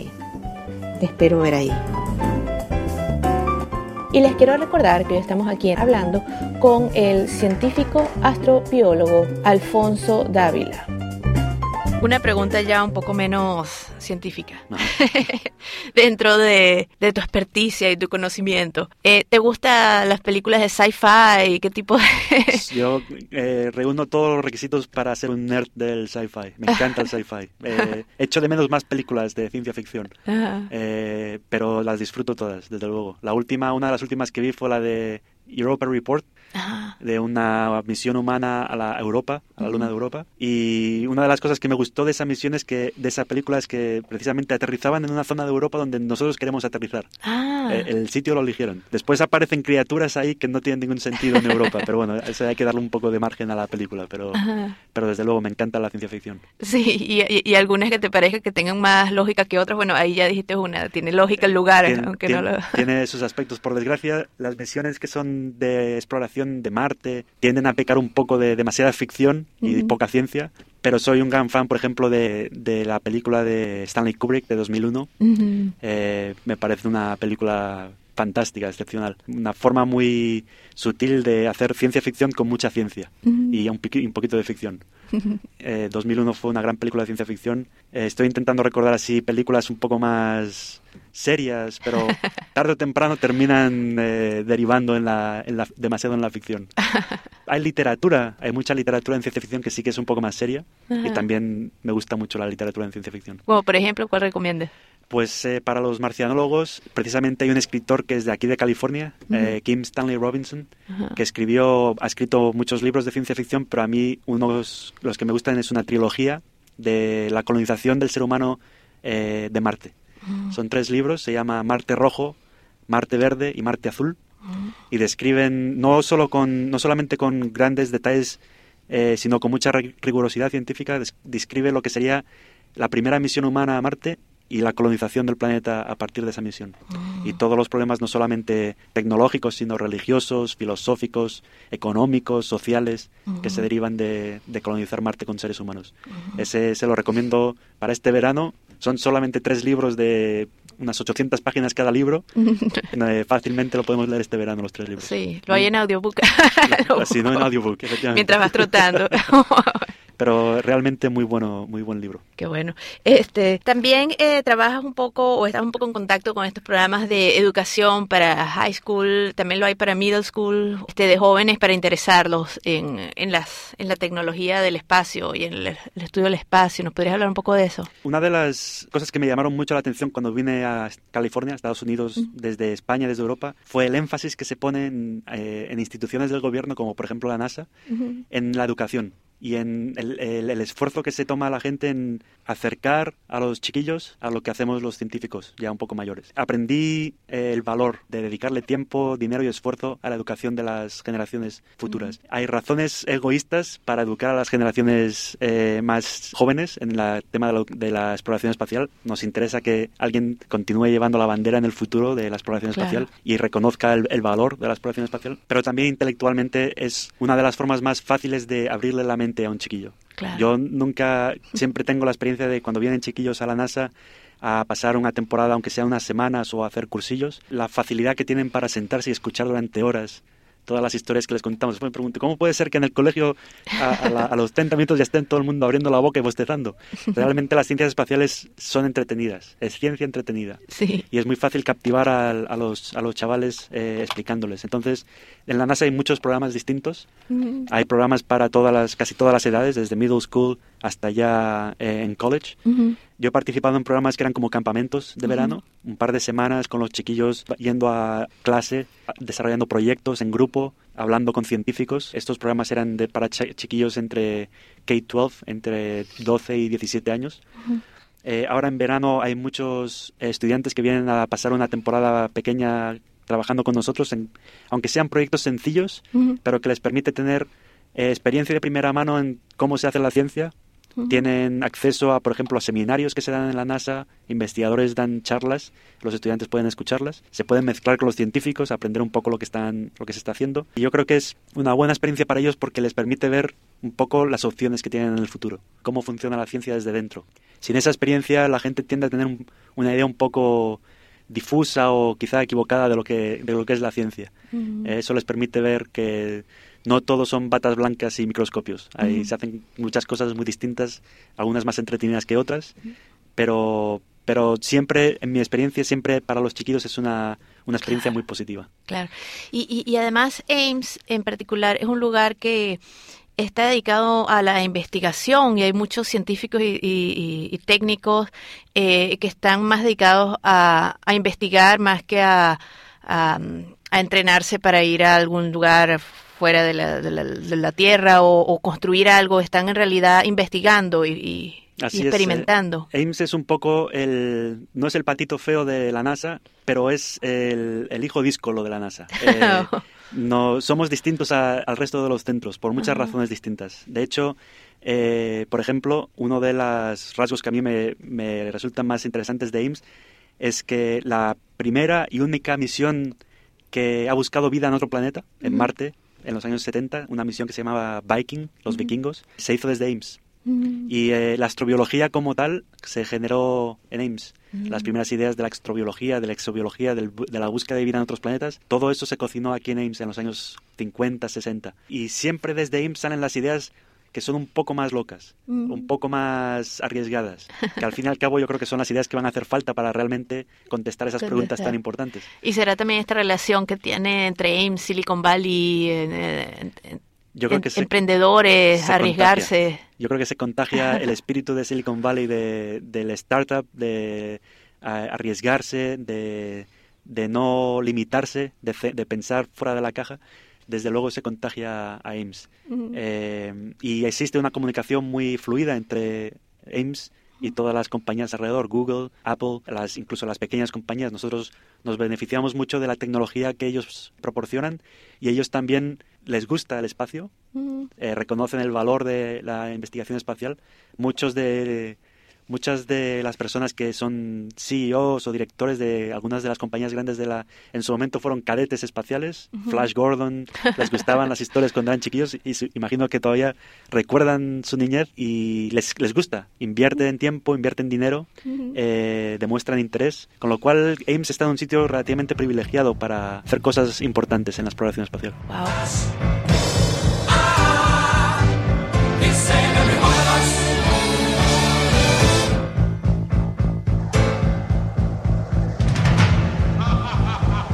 Te espero ver ahí. Y les quiero recordar que estamos aquí hablando con el científico astrobiólogo Alfonso Dávila. Una pregunta ya un poco menos científica. Dentro de, tu experticia y tu conocimiento, eh, ¿te gustan las películas de sci-fi? ¿Qué tipo de...? Yo eh, reúno todos los requisitos para ser un nerd del sci-fi. Me encanta el sci-fi. Eh, echo de menos más películas de ciencia ficción, pero las disfruto todas, desde luego. La última, una de las últimas que vi fue la de Europa Report, de una misión humana a la Europa, a la luna de Europa. Y una de las cosas que me gustó de esa misión es que, de esa película es que precisamente aterrizaban en una zona de Europa donde nosotros queremos aterrizar. Ah. Eh, el, sitio lo eligieron. Después aparecen criaturas ahí que no tienen ningún sentido en Europa, pero bueno, eso hay que darle un poco de margen a la película, pero, pero desde luego me encanta la ciencia ficción. Sí, y, y, algunas que te parezca que tengan más lógica que otras, bueno, ahí ya dijiste una, tiene lógica el lugar, aunque no lo... tiene sus aspectos. Por desgracia, las misiones que son de exploración de Marte tienden a pecar un poco de demasiada ficción y poca ciencia, pero soy un gran fan, por ejemplo, de, de la película de Stanley Kubrick de 2001. Eh, me parece una película fantástica, excepcional. Una forma muy sutil de hacer ciencia ficción con mucha ciencia y un, un, poquito de ficción. 2001 eh, fue una gran película de ciencia ficción. Eh, estoy intentando recordar así películas un poco más serias, pero tarde o temprano terminan eh, derivando en la, en la, demasiado en la ficción. Hay literatura, hay mucha literatura en ciencia ficción que sí que es un poco más seria y también me gusta mucho la literatura en ciencia ficción. Como por ejemplo, ¿cuál recomiendas? Pues eh, para los marcianólogos, precisamente hay un escritor que es de aquí de California, eh, Kim Stanley Robinson, que escribió, ha escrito muchos libros de ciencia ficción, pero a mí uno de los, que me gustan es una trilogía de la colonización del ser humano eh, de Marte. Son tres libros, se llama Marte Rojo, Marte Verde y Marte Azul, y describen no solo con, no solamente con grandes detalles, sino con mucha rigurosidad científica, describe lo que sería la primera misión humana a Marte y la colonización del planeta a partir de esa misión. Ah. Y todos los problemas no solamente tecnológicos, sino religiosos, filosóficos, económicos, sociales, que se derivan de, colonizar Marte con seres humanos. Ese se lo recomiendo para este verano. Son solamente tres libros de unas 800 páginas cada libro. Eh, fácilmente lo podemos leer este verano, los tres libros. Sí, lo hay en audiobook. Así, no en audiobook, efectivamente. Mientras vas trotando. pero realmente muy bueno, muy buen libro. Qué bueno. Este, también eh, trabajas un poco o estás un poco en contacto con estos programas de educación para high school, también lo hay para middle school, este, de jóvenes para interesarlos en, en, las, en la tecnología del espacio y en el, estudio del espacio. ¿Nos podrías hablar un poco de eso? Una de las cosas que me llamaron mucho la atención cuando vine a California, Estados Unidos, desde España, desde Europa, fue el énfasis que se pone en, eh, instituciones del gobierno, como por ejemplo la NASA, en la educación y en el, el, esfuerzo que se toma la gente en acercar a los chiquillos a lo que hacemos los científicos ya un poco mayores. Aprendí eh, el valor de dedicarle tiempo, dinero y esfuerzo a la educación de las generaciones futuras. Hay razones egoístas para educar a las generaciones eh, más jóvenes en el tema de la, exploración espacial. Nos interesa que alguien continúe llevando la bandera en el futuro de la exploración espacial y reconozca el, valor de la exploración espacial, pero también intelectualmente es una de las formas más fáciles de abrirle la mente a un chiquillo. Yo nunca, siempre tengo la experiencia de cuando vienen chiquillos a la NASA a pasar una temporada, aunque sea unas semanas o a hacer cursillos, la facilidad que tienen para sentarse y escuchar durante horas todas las historias que les contamos. Después me pregunto, ¿cómo puede ser que en el colegio a, los 30 minutos ya estén todo el mundo abriendo la boca y bostezando? Realmente las ciencias espaciales son entretenidas, es ciencia entretenida. Sí. Y es muy fácil captivar a, los, a los chavales eh, explicándoles. Entonces, en la NASA hay muchos programas distintos. Hay programas para todas las, casi todas las edades, desde middle school hasta ya eh, en college. Yo he participado en programas que eran como campamentos de verano, un par de semanas con los chiquillos yendo a clase, desarrollando proyectos en grupo, hablando con científicos. Estos programas eran de, para chiquillos entre K-12, entre 12 y 17 años. Eh, ahora en verano hay muchos estudiantes que vienen a pasar una temporada pequeña trabajando con nosotros, en, aunque sean proyectos sencillos, pero que les permite tener eh, experiencia de primera mano en cómo se hace la ciencia tienen acceso a, por ejemplo, a seminarios que se dan en la NASA, investigadores dan charlas, los estudiantes pueden escucharlas, se pueden mezclar con los científicos, aprender un poco lo que están, lo que se está haciendo. Y yo creo que es una buena experiencia para ellos porque les permite ver un poco las opciones que tienen en el futuro, cómo funciona la ciencia desde dentro. Sin esa experiencia la gente tiende a tener una idea un poco difusa o quizá equivocada de lo que, de lo que es la ciencia. Eso les permite ver que no todos son batas blancas y microscopios. Ahí se hacen muchas cosas muy distintas, algunas más entretenidas que otras, pero, pero siempre, en mi experiencia, siempre para los chiquitos es una, una experiencia muy positiva. Claro. Y, y, además Ames en particular es un lugar que está dedicado a la investigación y hay muchos científicos y, técnicos eh, que están más dedicados a, a investigar más que a, a, entrenarse para ir a algún lugar fuera de la, de la, Tierra o, construir algo, están en realidad investigando y, experimentando. Es. Ames es un poco el, no es el patito feo de la NASA, pero es el, hijo díscolo de la NASA. Eh, no, somos distintos al resto de los centros por muchas razones distintas. De hecho, eh, por ejemplo, uno de los rasgos que a mí me, me resultan más interesantes de Ames es que la primera y única misión que ha buscado vida en otro planeta, en Marte, en los años 70, una misión que se llamaba Viking, los vikingos, se hizo desde Ames. Y eh, la astrobiología como tal se generó en Ames. Las primeras ideas de la astrobiología, de la exobiología, de la búsqueda de vida en otros planetas, todo eso se cocinó aquí en Ames en los años 50, 60. Y siempre desde Ames salen las ideas que son un poco más locas, Mm. un poco más arriesgadas, que al fin y al cabo yo creo que son las ideas que van a hacer falta para realmente contestar esas preguntas tan importantes. Y será también esta relación que tiene entre Ames, Silicon Valley, eh, en- en- Yo creo en- que se- emprendedores, se arriesgarse. contagia. Yo creo que se contagia el espíritu de Silicon Valley, de, del startup, de a- arriesgarse, de, de no limitarse, de, de pensar fuera de la caja. Desde luego se contagia a Ames. Eh, y existe una comunicación muy fluida entre Ames y todas las compañías alrededor, Google, Apple, las, incluso las pequeñas compañías. Nosotros nos beneficiamos mucho de la tecnología que ellos proporcionan y ellos también les gusta el espacio, eh, reconocen el valor de la investigación espacial. Muchos de muchas de las personas que son CEOs o directores de algunas de las compañías grandes de la en su momento fueron cadetes espaciales. Flash Gordon, les gustaban las historias cuando eran chiquillos y su- imagino que todavía recuerdan su niñez y les, les gusta, invierten tiempo, invierten dinero, eh, demuestran interés, con lo cual Ames está en un sitio relativamente privilegiado para hacer cosas importantes en la exploración espacial.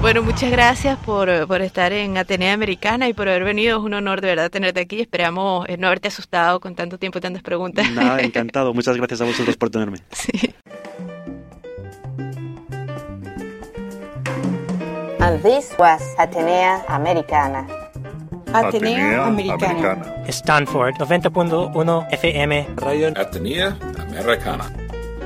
Bueno, muchas gracias por, por estar en Atenea Americana y por haber venido. Es un honor de verdad tenerte aquí. Esperamos eh, no haberte asustado con tanto tiempo y tantas preguntas. Nada, encantado. Muchas gracias a vosotros por tenerme. And this was Atenea Americana. Atenea Americana. Stanford 90.1 FM. Radio Atenea Americana.